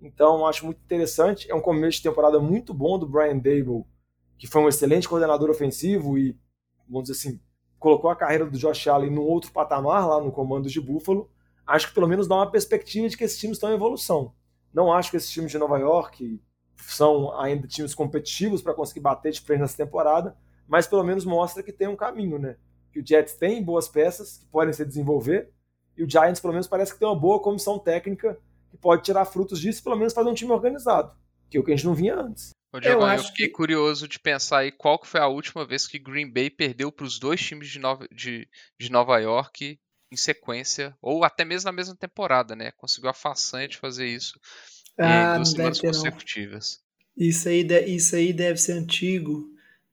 Então, acho muito interessante. É um começo de temporada muito bom do Brian Dable, que foi um excelente coordenador ofensivo e vamos dizer assim, colocou a carreira do Josh Allen num outro patamar lá no comando de Buffalo, acho que pelo menos dá uma perspectiva de que esses times estão em evolução. Não acho que esses times de Nova York são ainda times competitivos para conseguir bater de frente nessa temporada, mas pelo menos mostra que tem um caminho, né? Que o Jets tem boas peças que podem se desenvolver e o Giants pelo menos parece que tem uma boa comissão técnica que pode tirar frutos disso e pelo menos fazer um time organizado, que é o que a gente não vinha antes. Ô, eu, eu fiquei que... curioso de pensar aí qual que foi a última vez que Green Bay perdeu para os dois times de Nova, de, de Nova York em sequência, ou até mesmo na mesma temporada, né? Conseguiu a façanha de fazer isso ah, em duas semanas consecutivas. Isso aí, isso aí deve ser antigo,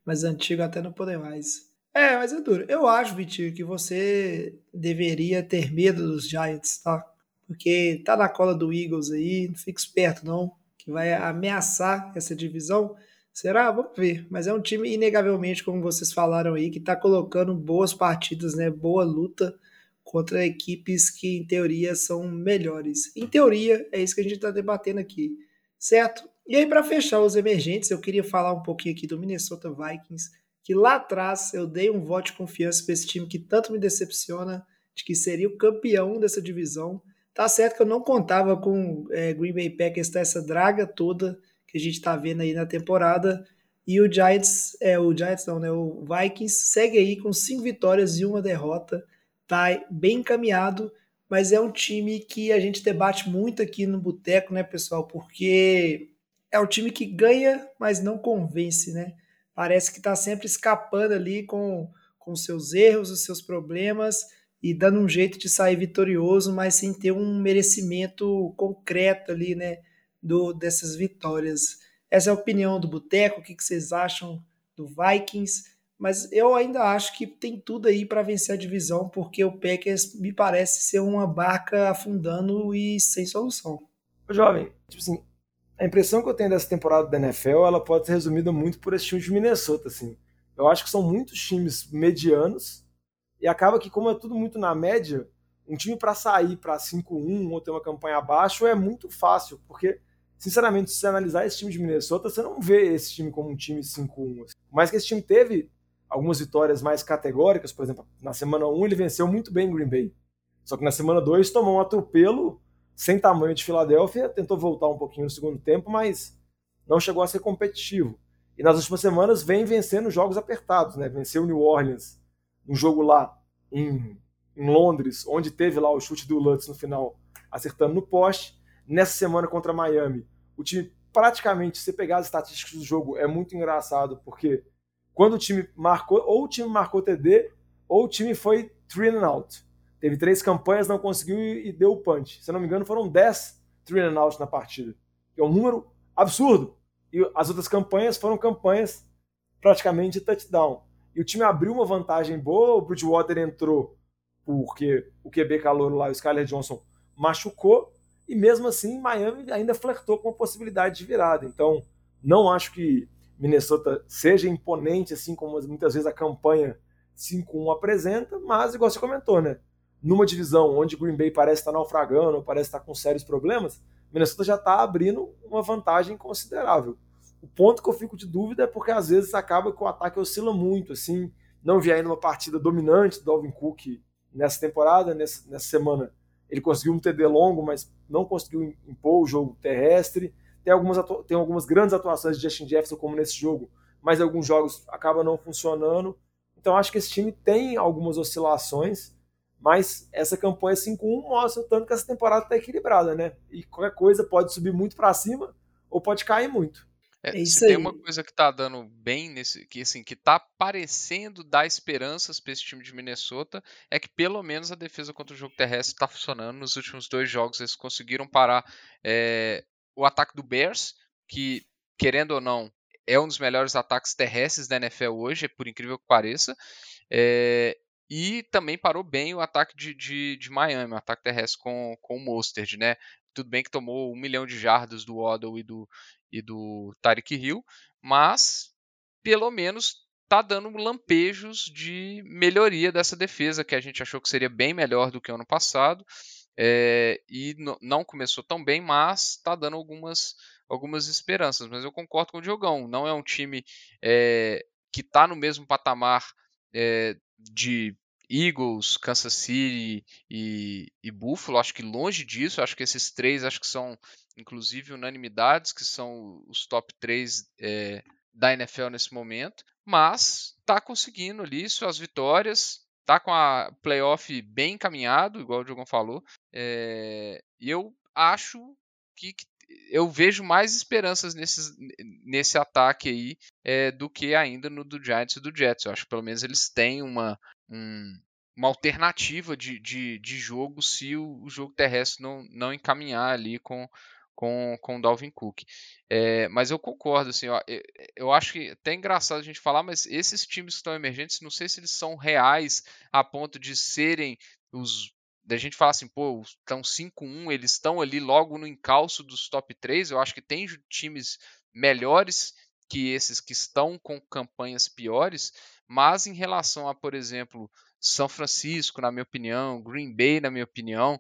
mas antigo até não poder mais. É, mas é duro. Eu acho, Vitinho, que você deveria ter medo dos Giants, tá? Porque tá na cola do Eagles aí, não fica esperto não que vai ameaçar essa divisão? Será? Vamos ver. Mas é um time, inegavelmente, como vocês falaram aí, que está colocando boas partidas, né? Boa luta contra equipes que, em teoria, são melhores. Em teoria, é isso que a gente está debatendo aqui, certo? E aí, para fechar os emergentes, eu queria falar um pouquinho aqui do Minnesota Vikings, que lá atrás eu dei um voto de confiança para esse time que tanto me decepciona, de que seria o campeão dessa divisão. Tá certo que eu não contava com é, Green Bay Packers tá essa draga toda que a gente tá vendo aí na temporada. E o Giants, é, o Giants não, né? O Vikings segue aí com cinco vitórias e uma derrota. Tá bem encaminhado, mas é um time que a gente debate muito aqui no Boteco, né, pessoal? Porque é um time que ganha, mas não convence, né? Parece que está sempre escapando ali com, com seus erros, os seus problemas e dando um jeito de sair vitorioso, mas sem ter um merecimento concreto ali, né, do, dessas vitórias. Essa é a opinião do Boteco, o que, que vocês acham do Vikings? Mas eu ainda acho que tem tudo aí para vencer a divisão, porque o Packers me parece ser uma barca afundando e sem solução. Jovem, tipo assim, a impressão que eu tenho dessa temporada da NFL, ela pode ser resumida muito por esse time de Minnesota, assim. Eu acho que são muitos times medianos e acaba que como é tudo muito na média, um time para sair para 5-1 ou ter uma campanha abaixo é muito fácil, porque sinceramente, se você analisar esse time de Minnesota, você não vê esse time como um time 5-1. Assim. Mas que esse time teve algumas vitórias mais categóricas, por exemplo, na semana 1 ele venceu muito bem Green Bay. Só que na semana 2 tomou um atropelo sem tamanho de Filadélfia, tentou voltar um pouquinho no segundo tempo, mas não chegou a ser competitivo. E nas últimas semanas vem vencendo jogos apertados, né? Venceu o New Orleans, um jogo lá em, em Londres, onde teve lá o chute do Lutz no final, acertando no poste. Nessa semana contra Miami, o time praticamente, se você pegar as estatísticas do jogo, é muito engraçado, porque quando o time marcou, ou o time marcou TD, ou o time foi three and out. Teve três campanhas, não conseguiu e deu o punch. Se não me engano, foram 10 three and out na partida. É um número absurdo. E as outras campanhas foram campanhas praticamente de touchdown. E o time abriu uma vantagem boa, o Bridgewater entrou porque o QB calor lá, o Skyler Johnson, machucou, e mesmo assim Miami ainda flertou com a possibilidade de virada. Então, não acho que Minnesota seja imponente, assim como muitas vezes a campanha 5-1 apresenta, mas, igual você comentou, né? Numa divisão onde Green Bay parece estar naufragando, parece estar com sérios problemas, Minnesota já está abrindo uma vantagem considerável. O ponto que eu fico de dúvida é porque às vezes acaba que o ataque oscila muito, assim, não vi ainda uma partida dominante do Dalvin Cook nessa temporada, nessa, nessa semana. Ele conseguiu um TD longo, mas não conseguiu impor o jogo terrestre. Tem algumas, tem algumas grandes atuações de Justin Jefferson, como nesse jogo, mas alguns jogos acabam não funcionando. Então acho que esse time tem algumas oscilações, mas essa campanha 5-1 mostra o tanto que essa temporada está equilibrada, né? E qualquer coisa pode subir muito para cima ou pode cair muito. É, é se tem uma coisa que tá dando bem nesse, que assim, que tá parecendo dar esperanças para esse time de Minnesota, é que pelo menos a defesa contra o jogo terrestre está funcionando. Nos últimos dois jogos eles conseguiram parar é, o ataque do Bears, que, querendo ou não, é um dos melhores ataques terrestres da NFL hoje, por incrível que pareça. É, e também parou bem o ataque de, de, de Miami, o ataque terrestre com, com o Mostert, né? Tudo bem que tomou um milhão de jardas do Waddle e do, e do Tyreek Hill, mas pelo menos tá dando lampejos de melhoria dessa defesa, que a gente achou que seria bem melhor do que ano passado. É, e não começou tão bem, mas está dando algumas, algumas esperanças. Mas eu concordo com o Diogão, não é um time é, que está no mesmo patamar é, de Eagles, Kansas City e, e, Buffalo. Acho que longe disso, acho que esses três acho que são inclusive unanimidades, que são os top 3 da NFL nesse momento. Mas está conseguindo ali suas vitórias, tá com a playoff bem encaminhado, igual o Diogão falou. É, e eu acho que, eu vejo mais esperanças nesses, nesse ataque aí é, do que ainda no do Giants e do Jets. Eu acho que pelo menos eles têm uma, um, uma alternativa de, de, de jogo se o, o, jogo terrestre não, não encaminhar ali com, com, com o Dalvin Cook. É, mas eu concordo, assim, ó, eu, eu, acho que até é engraçado a gente falar, mas esses times que estão emergentes, não sei se eles são reais a ponto de serem os. Da gente falar assim, pô, estão 5-1, eles estão ali logo no encalço dos top 3. Eu acho que tem times melhores que esses que estão com campanhas piores, mas em relação a, por exemplo, São Francisco, na minha opinião, Green Bay, na minha opinião,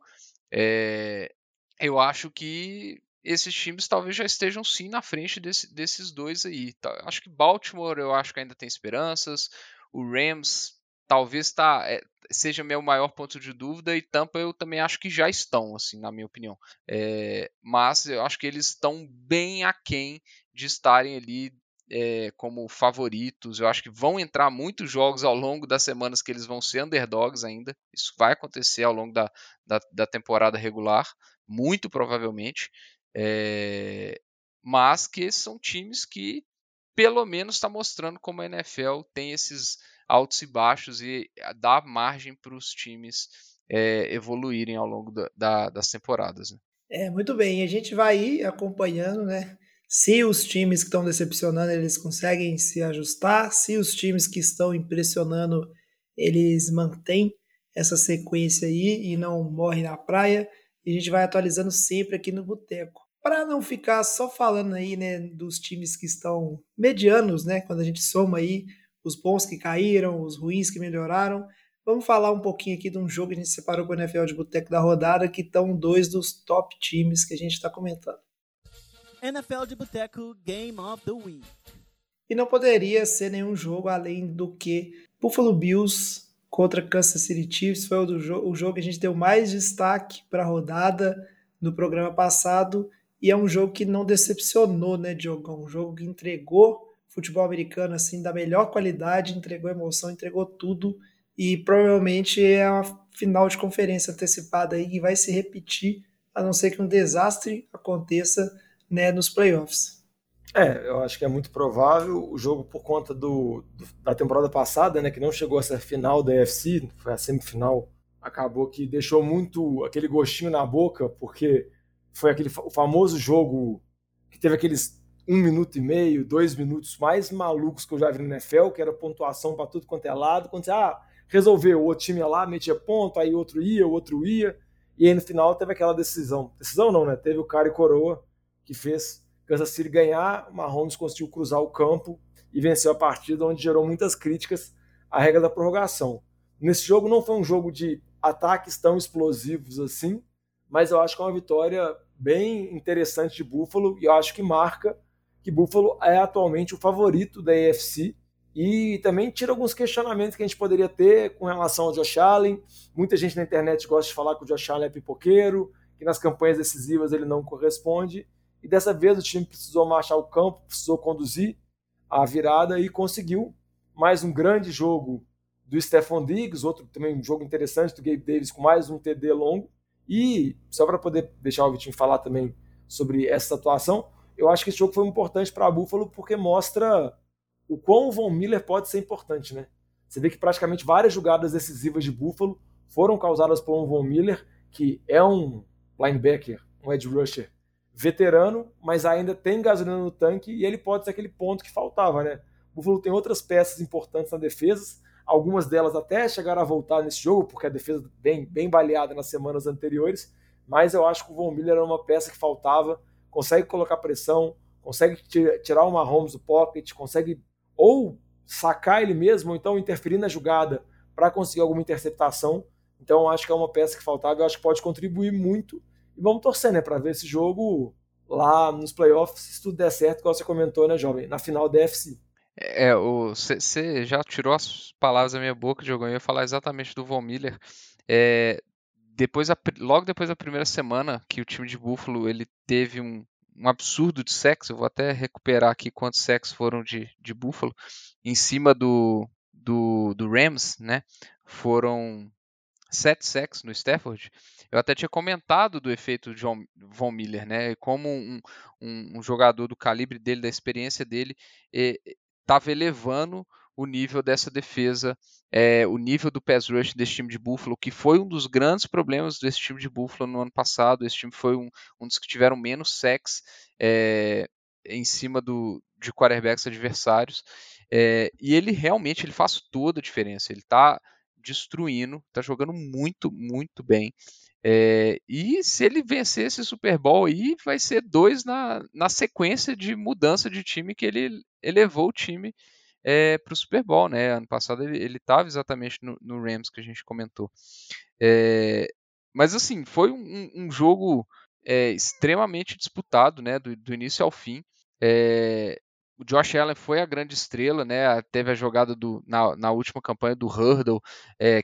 é, eu acho que esses times talvez já estejam sim na frente desse, desses dois aí. Tá, acho que Baltimore eu acho que ainda tem esperanças. O Rams talvez tá, é, seja meu maior ponto de dúvida e Tampa eu também acho que já estão, assim, na minha opinião. É, mas eu acho que eles estão bem aquém de estarem ali é, como favoritos. Eu acho que vão entrar muitos jogos ao longo das semanas que eles vão ser underdogs ainda. Isso vai acontecer ao longo da, da, da temporada regular, muito provavelmente. É, mas que são times que pelo menos está mostrando como a NFL tem esses altos e baixos e dá margem para os times é, evoluírem ao longo da, da, das temporadas. Né? É, muito bem. A gente vai ir acompanhando, né? Se os times que estão decepcionando, eles conseguem se ajustar, se os times que estão impressionando, eles mantêm essa sequência aí e não morrem na praia. E a gente vai atualizando sempre aqui no Boteco. Para não ficar só falando aí, né, dos times que estão medianos, né, quando a gente soma aí os bons que caíram, os ruins que melhoraram, vamos falar um pouquinho aqui de um jogo que a gente separou com o NFL de Boteco da rodada, que estão dois dos top times que a gente está comentando. NFL de Boteco Game of the Week. E não poderia ser nenhum jogo além do que Buffalo Bills contra Kansas City Chiefs. Foi o, jo o jogo que a gente deu mais destaque para a rodada no programa passado. E é um jogo que não decepcionou, né, Diogão? Um jogo que entregou futebol americano assim da melhor qualidade, entregou emoção, entregou tudo. E provavelmente é uma final de conferência antecipada aí que vai se repetir, a não ser que um desastre aconteça né, nos playoffs. É, eu acho que é muito provável. O jogo, por conta do, da temporada passada, né, que não chegou a ser final da UFC, foi a semifinal, acabou que deixou muito aquele gostinho na boca, porque foi aquele o famoso jogo que teve aqueles um minuto e meio, dois minutos mais malucos que eu já vi no NFL, que era pontuação para tudo quanto é lado. Quando você ah, resolveu, o outro time ia lá, metia ponto, aí outro ia, o outro ia. E aí no final teve aquela decisão. Decisão não, né? Teve o cara e coroa que fez Kansas City ganhar, Mahomes conseguiu cruzar o campo e venceu a partida, onde gerou muitas críticas à regra da prorrogação. Nesse jogo não foi um jogo de ataques tão explosivos assim, mas eu acho que é uma vitória bem interessante de Buffalo e eu acho que marca que Buffalo é atualmente o favorito da AFC e também tira alguns questionamentos que a gente poderia ter com relação ao Josh Allen. Muita gente na internet gosta de falar que o Josh Allen é pipoqueiro, que nas campanhas decisivas ele não corresponde. E dessa vez o time precisou marchar o campo, precisou conduzir a virada e conseguiu. Mais um grande jogo do Stephon Diggs, outro também um jogo interessante do Gabe Davis com mais um TD longo. E só para poder deixar o Vitinho falar também sobre essa atuação, eu acho que esse jogo foi importante para a Buffalo porque mostra o quão o Von Miller pode ser importante, né? Você vê que praticamente várias jogadas decisivas de Buffalo foram causadas por um Von Miller, que é um linebacker, um edge rusher veterano, mas ainda tem gasolina no tanque e ele pode ser aquele ponto que faltava, né? O Buffalo tem outras peças importantes na defesa, algumas delas até chegaram a voltar nesse jogo, porque a defesa bem, bem baleada nas semanas anteriores, mas eu acho que o Von Miller era uma peça que faltava, consegue colocar pressão, consegue tirar o Mahomes do pocket, consegue ou sacar ele mesmo, ou então interferir na jogada para conseguir alguma interceptação. Então acho que é uma peça que faltava, eu acho que pode contribuir muito e vamos torcer, né, para ver esse jogo lá nos playoffs, se tudo der certo, como você comentou, né, jovem, na final da FC. É, você já tirou as palavras da minha boca, Diogão. Eu ia falar exatamente do Von Miller. É, depois, logo depois da primeira semana que o time de Buffalo ele teve um, um absurdo de sexo, eu vou até recuperar aqui quantos sexos foram de, de Buffalo, em cima do, do, do Rams, né? Foram sete sacks no Stafford. Eu até tinha comentado do efeito John Von Miller, né? Como um, um, um jogador do calibre dele, da experiência dele, estava elevando o nível dessa defesa, é, o nível do pass rush desse time de Buffalo, que foi um dos grandes problemas desse time de Buffalo no ano passado. Esse time foi um, um dos que tiveram menos sacks é, em cima do, de quarterbacks adversários. É, e ele realmente ele faz toda a diferença. Ele está destruindo, está jogando muito, muito bem. É, e se ele vencer esse Super Bowl aí, vai ser dois na, na sequência de mudança de time que ele elevou o time é, para o Super Bowl, né? Ano passado ele estava exatamente no, no, Rams que a gente comentou. É, mas assim, foi um, um jogo extremamente disputado, né? Do, do início ao fim. o Josh Allen foi a grande estrela, né? Teve a jogada do, na, na última campanha do Hurdle,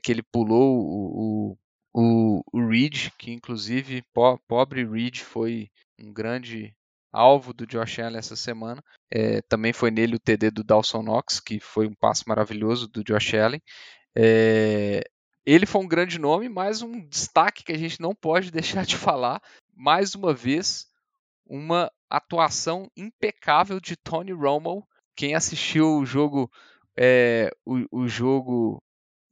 que ele pulou o, o o, o Reed, que inclusive, po, pobre Reed, foi um grande alvo do Josh Allen essa semana. É, também foi nele o TD do Dawson Knox, que foi um passe maravilhoso do Josh Allen. É, ele foi um grande nome, mas um destaque que a gente não pode deixar de falar, mais uma vez, uma atuação impecável de Tony Romo. Quem assistiu o jogo, é, o, o, jogo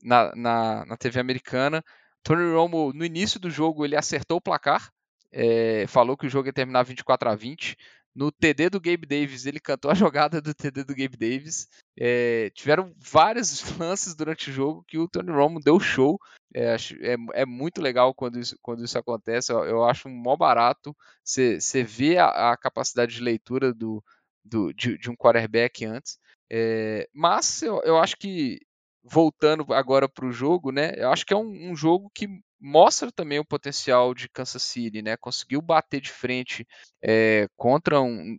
na, na, na, TV americana, Tony Romo, no início do jogo, ele acertou o placar, é, falou que o jogo ia terminar 24 a 20. No TD do Gabe Davis, ele cantou a jogada do TD do Gabe Davis. É, tiveram vários lances durante o jogo que o Tony Romo deu show. É, é, é muito legal quando isso, quando isso acontece. Eu, eu acho um mó barato. Você vê a, a, capacidade de leitura do, do de, de, um quarterback antes. É, mas eu, eu acho que, voltando agora para o jogo, né? Eu acho que é um, um jogo que mostra também o potencial de Kansas City, né? Conseguiu bater de frente é, contra um,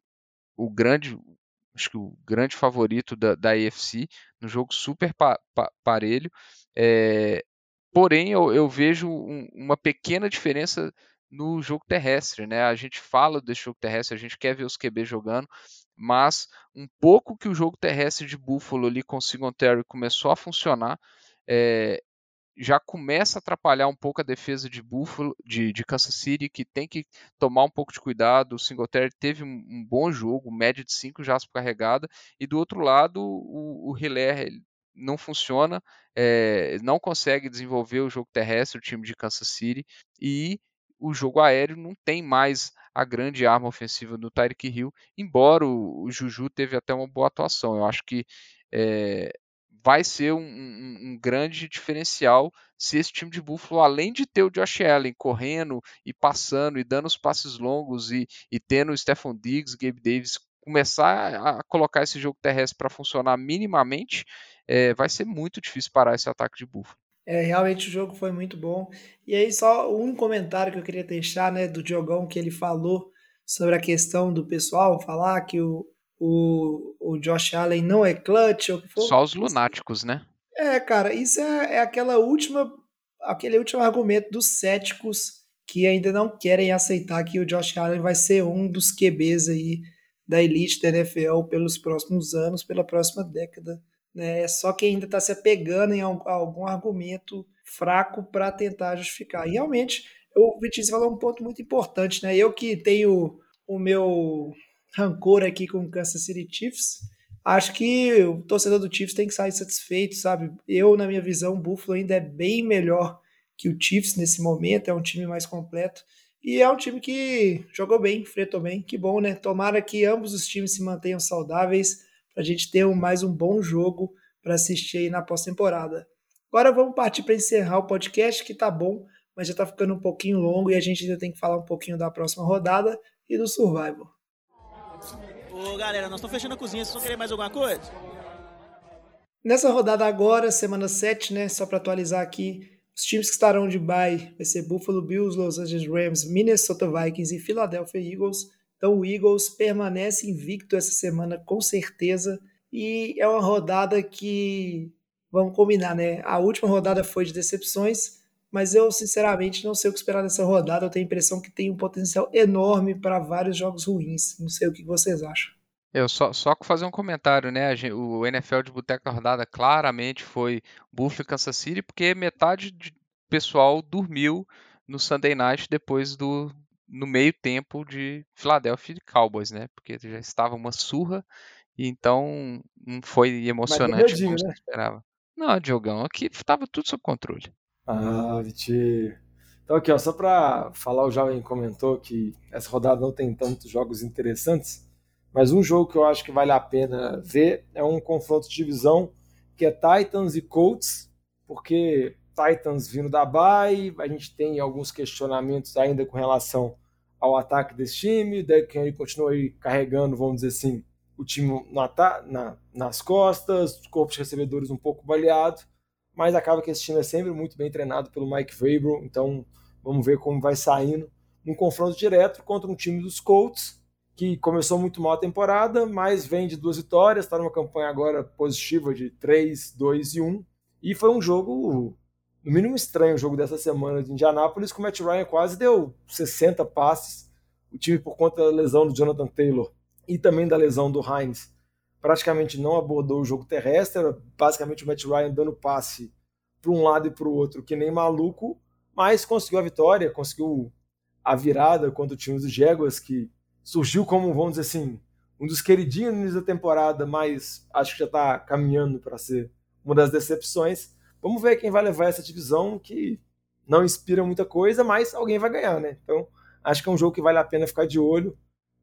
o grande, acho que o grande favorito da, da AFC, no jogo super pa, pa, parelho. É, porém, eu, eu vejo um, uma pequena diferença no jogo terrestre, né? A gente fala desse jogo terrestre, a gente quer ver os QB jogando, mas um pouco que o jogo terrestre de Buffalo ali com o Singletary começou a funcionar, é, já começa a atrapalhar um pouco a defesa de Buffalo, de, de Kansas City, que tem que tomar um pouco de cuidado. O Singletary teve um, um bom jogo, média de 5 jardas por carregada, e do outro lado o, o Hiller não funciona, é, não consegue desenvolver o jogo terrestre, o time de Kansas City, e o jogo aéreo não tem mais a grande arma ofensiva do Tyreek Hill, embora o, o Juju teve até uma boa atuação. Eu acho que é, vai ser um, um, um, grande diferencial se esse time de Buffalo, além de ter o Josh Allen correndo e passando e dando os passes longos e, e tendo o Stephon Diggs, Gabe Davis, começar a colocar esse jogo terrestre para funcionar minimamente, é, vai ser muito difícil parar esse ataque de Buffalo. É, realmente o jogo foi muito bom. E aí, só um comentário que eu queria deixar, né, do Diogão, que ele falou sobre a questão do pessoal falar que o, o, o Josh Allen não é clutch ou que for. Só os lunáticos, né? É, cara, isso é, é aquela última, aquele último argumento dos céticos que ainda não querem aceitar que o Josh Allen vai ser um dos QBs aí da elite da NFL pelos próximos anos, pela próxima década. Né? É só quem ainda está se apegando em algum argumento fraco para tentar justificar. E realmente, o Vitinho falou um ponto muito importante, né? Eu que tenho o meu rancor aqui com o Kansas City Chiefs. Acho que o torcedor do Chiefs tem que sair satisfeito, sabe? Eu, na minha visão, o Buffalo ainda é bem melhor que o Chiefs nesse momento, é um time mais completo. E é um time que jogou bem, enfrentou bem, que bom, né? Tomara que ambos os times se mantenham saudáveis para a gente ter mais um bom jogo para assistir aí na pós-temporada. Agora vamos partir para encerrar o podcast, que tá bom, mas já tá ficando um pouquinho longo e a gente ainda tem que falar um pouquinho da próxima rodada e do Survival. Ô galera, nós estamos fechando a cozinha, vocês vão querer mais alguma coisa? Nessa rodada agora, semana 7, né? Só para atualizar aqui, os times que estarão de bye vai ser Buffalo Bills, Los Angeles Rams, Minnesota Vikings e Philadelphia Eagles. Então o Eagles permanece invicto essa semana com certeza. E é uma rodada que, vamos combinar, né? A última rodada foi de decepções, mas eu sinceramente não sei o que esperar dessa rodada. Eu tenho a impressão que tem um potencial enorme para vários jogos ruins. Não sei o que vocês acham. Eu só, só fazer um comentário, né? O NFL de Boteca Rodada claramente foi Buffalo e Kansas City, porque metade do pessoal dormiu no Sunday Night depois do no meio tempo de Philadelphia Cowboys, né? Porque já estava uma surra e então não foi emocionante como né? esperava. Não, Diogão, aqui estava tudo sob controle. Ah, Vitinho. Então aqui, ó, só para falar, o Jovem comentou que essa rodada não tem tantos jogos interessantes, mas um jogo que eu acho que vale a pena ver é um confronto de divisão que é Titans e Colts, porque Titans vindo da bye, a gente tem alguns questionamentos ainda com relação ao ataque desse time, o Derrick Henry continua aí carregando, vamos dizer assim, o time no na, nas costas, os corpos de recebedores um pouco baleado, mas acaba que esse time é sempre muito bem treinado pelo Mike Vrabel, então vamos ver como vai saindo num confronto direto contra um time dos Colts, que começou muito mal a temporada, mas vem de duas vitórias, está numa campanha agora positiva de 3, 2 e 1, e foi um jogo, no mínimo estranho, o jogo dessa semana de Indianápolis, que o Matt Ryan quase deu 60 passes, o time, por conta da lesão do Jonathan Taylor e também da lesão do Hines, praticamente não abordou o jogo terrestre, era basicamente o Matt Ryan dando passe para um lado e para o outro, que nem maluco, mas conseguiu a vitória, conseguiu a virada contra o time dos Jaguars, que surgiu como, vamos dizer assim, um dos queridinhos da temporada, mas acho que já está caminhando para ser uma das decepções. Vamos ver quem vai levar essa divisão, que não inspira muita coisa, mas alguém vai ganhar, né? Então, acho que é um jogo que vale a pena ficar de olho.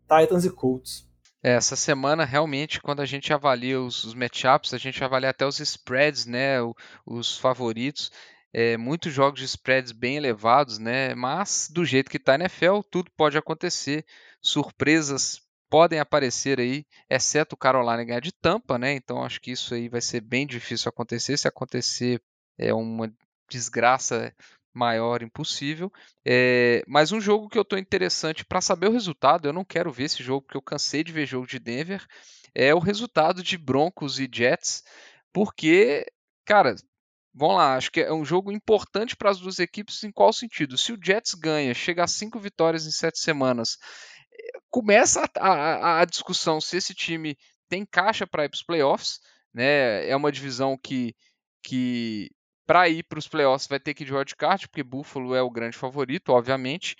Titans e Colts. É, essa semana, realmente, quando a gente avalia os, os matchups, a gente avalia até os spreads, né? O, os favoritos. É, muitos jogos de spreads bem elevados, né? Mas do jeito que está a NFL, tudo pode acontecer. Surpresas podem aparecer aí, exceto o Carolina ganhar de Tampa, né? Então acho que isso aí vai ser bem difícil acontecer. Se acontecer, é uma desgraça maior impossível. É, mas um jogo que eu estou interessante para saber o resultado, eu não quero ver esse jogo porque eu cansei de ver jogo de Denver, é o resultado de Broncos e Jets, porque, cara, vamos lá, acho que é um jogo importante para as duas equipes em qual sentido? Se o Jets ganha, chega a cinco vitórias em sete semanas, começa a, a, a discussão se esse time tem caixa para ir para os playoffs, né? É uma divisão que, que para ir para os playoffs vai ter que ir de wildcard, porque Buffalo é o grande favorito, obviamente,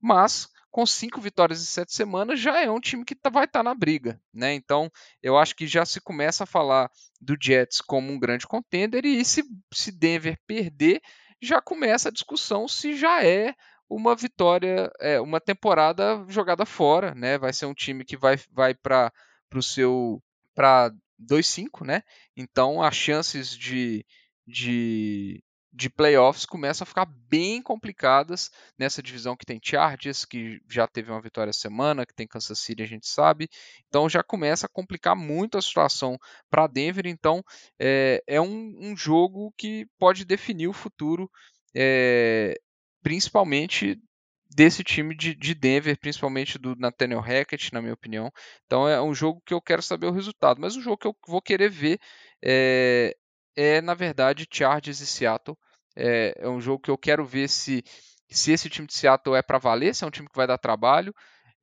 mas com cinco vitórias em sete semanas já é um time que tá, vai estar tá na briga, né? Então eu acho que já se começa a falar do Jets como um grande contender e se, se Denver perder já começa a discussão se já é uma vitória, é, uma temporada jogada fora, né? Vai ser um time que vai, vai para o seu para 2-5, né? Então as chances de de, de playoffs começam a ficar bem complicadas nessa divisão que tem Chargers, que já teve uma vitória semana, que tem Kansas City, a gente sabe. Então já começa a complicar muito a situação para Denver. Então é, é um, um, jogo que pode definir o futuro, é, principalmente desse time de, de, Denver, principalmente do Nathaniel Hackett, na minha opinião. Então é um jogo que eu quero saber o resultado, mas um jogo que eu vou querer ver é, é, na verdade, Chargers e Seattle. É, é, um jogo que eu quero ver se, se esse time de Seattle é para valer, se é um time que vai dar trabalho.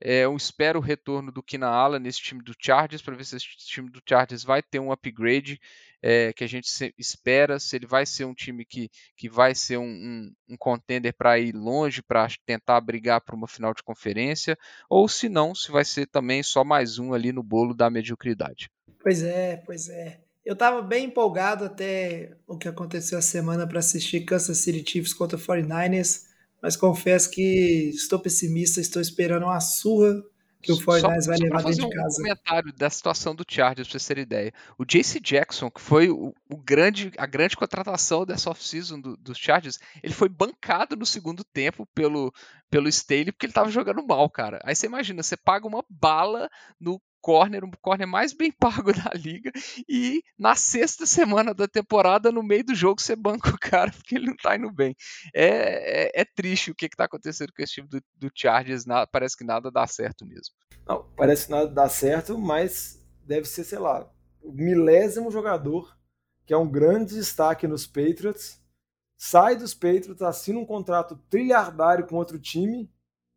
É, eu espero o retorno do Kina Allen nesse time do Chargers para ver se esse time do Chargers vai ter um upgrade é, que a gente espera, se ele vai ser um time que, que vai ser um, um, um contender para ir longe, para tentar brigar para uma final de conferência, ou se não, se vai ser também só mais um ali no bolo da mediocridade. Pois é, pois é. Eu estava bem empolgado até o que aconteceu a semana para assistir Kansas City Chiefs contra 49ers, mas confesso que estou pessimista, estou esperando uma surra que o 49ers vai levar dentro de casa. um comentário da situação do Chargers, para vocês terem ideia. O JC Jackson, que foi o, o grande, a grande contratação dessa off-season do, dos Chargers, ele foi bancado no segundo tempo pelo, pelo Staley porque ele estava jogando mal, cara. Aí você imagina, você paga uma bala no corner, um corner mais bem pago da liga, e na sexta semana da temporada, no meio do jogo, você banca o cara porque ele não tá indo bem. É, é, é triste o que, que tá acontecendo com esse time do, do Chargers, na, parece que nada dá certo mesmo. Não, parece nada dá certo, mas deve ser, sei lá, o milésimo jogador, que é um grande destaque nos Patriots, sai dos Patriots, assina um contrato trilhardário com outro time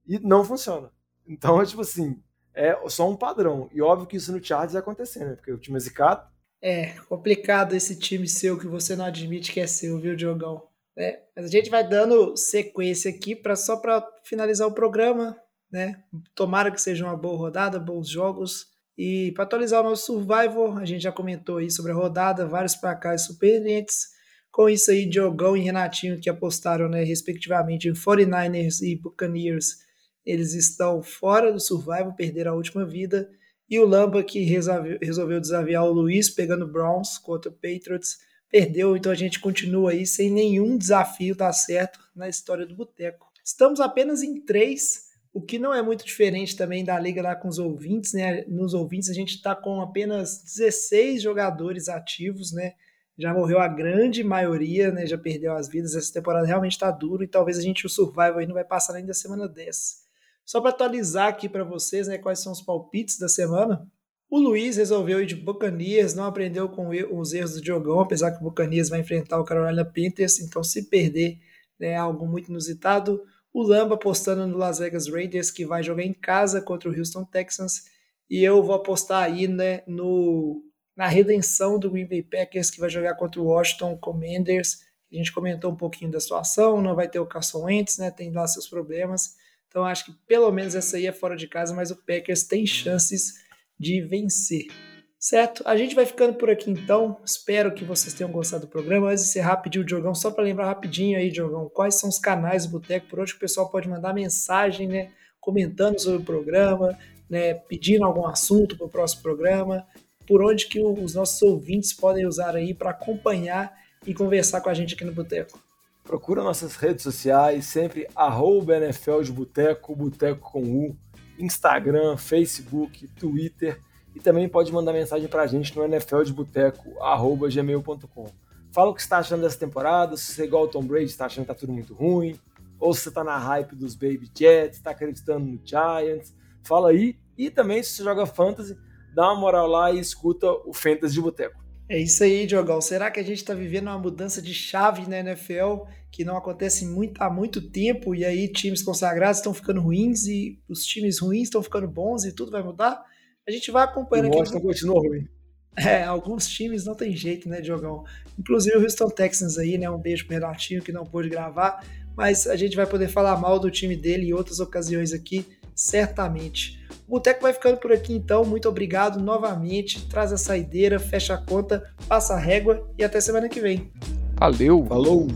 e não funciona. Então é tipo assim, é só um padrão. E óbvio que isso no Chargers vai acontecer, né? Porque o time é zicado. É, complicado esse time seu que você não admite que é seu, viu, Diogão? É, mas a gente vai dando sequência aqui para só para finalizar o programa, né? Tomara que seja uma boa rodada, bons jogos. E para atualizar o nosso Survival, a gente já comentou aí sobre a rodada, vários placares surpreendentes. Com isso aí, Diogão e Renatinho que apostaram, né, respectivamente, em 49ers e Buccaneers eles estão fora do survival, perderam a última vida. E o Lamba, que resolveu, desafiar o Luiz, pegando Browns contra o Patriots, perdeu. Então a gente continua aí sem nenhum desafio, tá certo, na história do Boteco. Estamos apenas em três, o que não é muito diferente também da liga lá com os ouvintes, né? Nos ouvintes a gente está com apenas 16 jogadores ativos, né? Já morreu a grande maioria, né? Já perdeu as vidas. Essa temporada realmente está duro e talvez a gente o survival aí não vai passar nem da semana 10. Só para atualizar aqui para vocês, né, quais são os palpites da semana. O Luiz resolveu ir de Buccaneers, não aprendeu com os erros do Diogão, apesar que o Buccaneers vai enfrentar o Carolina Panthers, então se perder né, é algo muito inusitado. o Lamba apostando no Las Vegas Raiders, que vai jogar em casa contra o Houston Texans, e eu vou apostar aí né, no, na redenção do Green Bay Packers, que vai jogar contra o Washington Commanders. A gente comentou um pouquinho da situação, não vai ter o Carson Wentz, né, tem lá seus problemas, então acho que pelo menos essa aí é fora de casa, mas o Packers tem chances de vencer. Certo? A gente vai ficando por aqui então. Espero que vocês tenham gostado do programa. Antes de encerrar, pedir o Diogão, só para lembrar rapidinho aí, Diogão, quais são os canais do Boteco por onde o pessoal pode mandar mensagem, né? Comentando sobre o programa, né? Pedindo algum assunto para o próximo programa, por onde que os nossos ouvintes podem usar aí para acompanhar e conversar com a gente aqui no Boteco. Procura nossas redes sociais, sempre arroba NFL de Boteco, Boteco com U, Instagram, Facebook, Twitter e também pode mandar mensagem para a gente no nfldeboteco.gmail.com. Fala o que está achando dessa temporada, se você é igual o Tom Brady está achando que tá tudo muito ruim, ou se você está na hype dos Baby Jets, está acreditando no Giants, fala aí. E também se você joga Fantasy, dá uma moral lá e escuta o Fantasy de Boteco. É isso aí, Diogão. Será que a gente está vivendo uma mudança de chave na NFL que não acontece muito, há muito tempo e aí times consagrados estão ficando ruins e os times ruins estão ficando bons e tudo vai mudar? A gente vai acompanhando o Washington continua ruim. É, alguns times não tem jeito, né, Diogão? Inclusive o Houston Texans aí, né? Um beijo pro Renatinho que não pôde gravar, mas a gente vai poder falar mal do time dele em outras ocasiões aqui, certamente. O Boteco vai ficando por aqui então. Muito obrigado novamente. Traz a saideira, fecha a conta, passa a régua e até semana que vem. Valeu! Falou!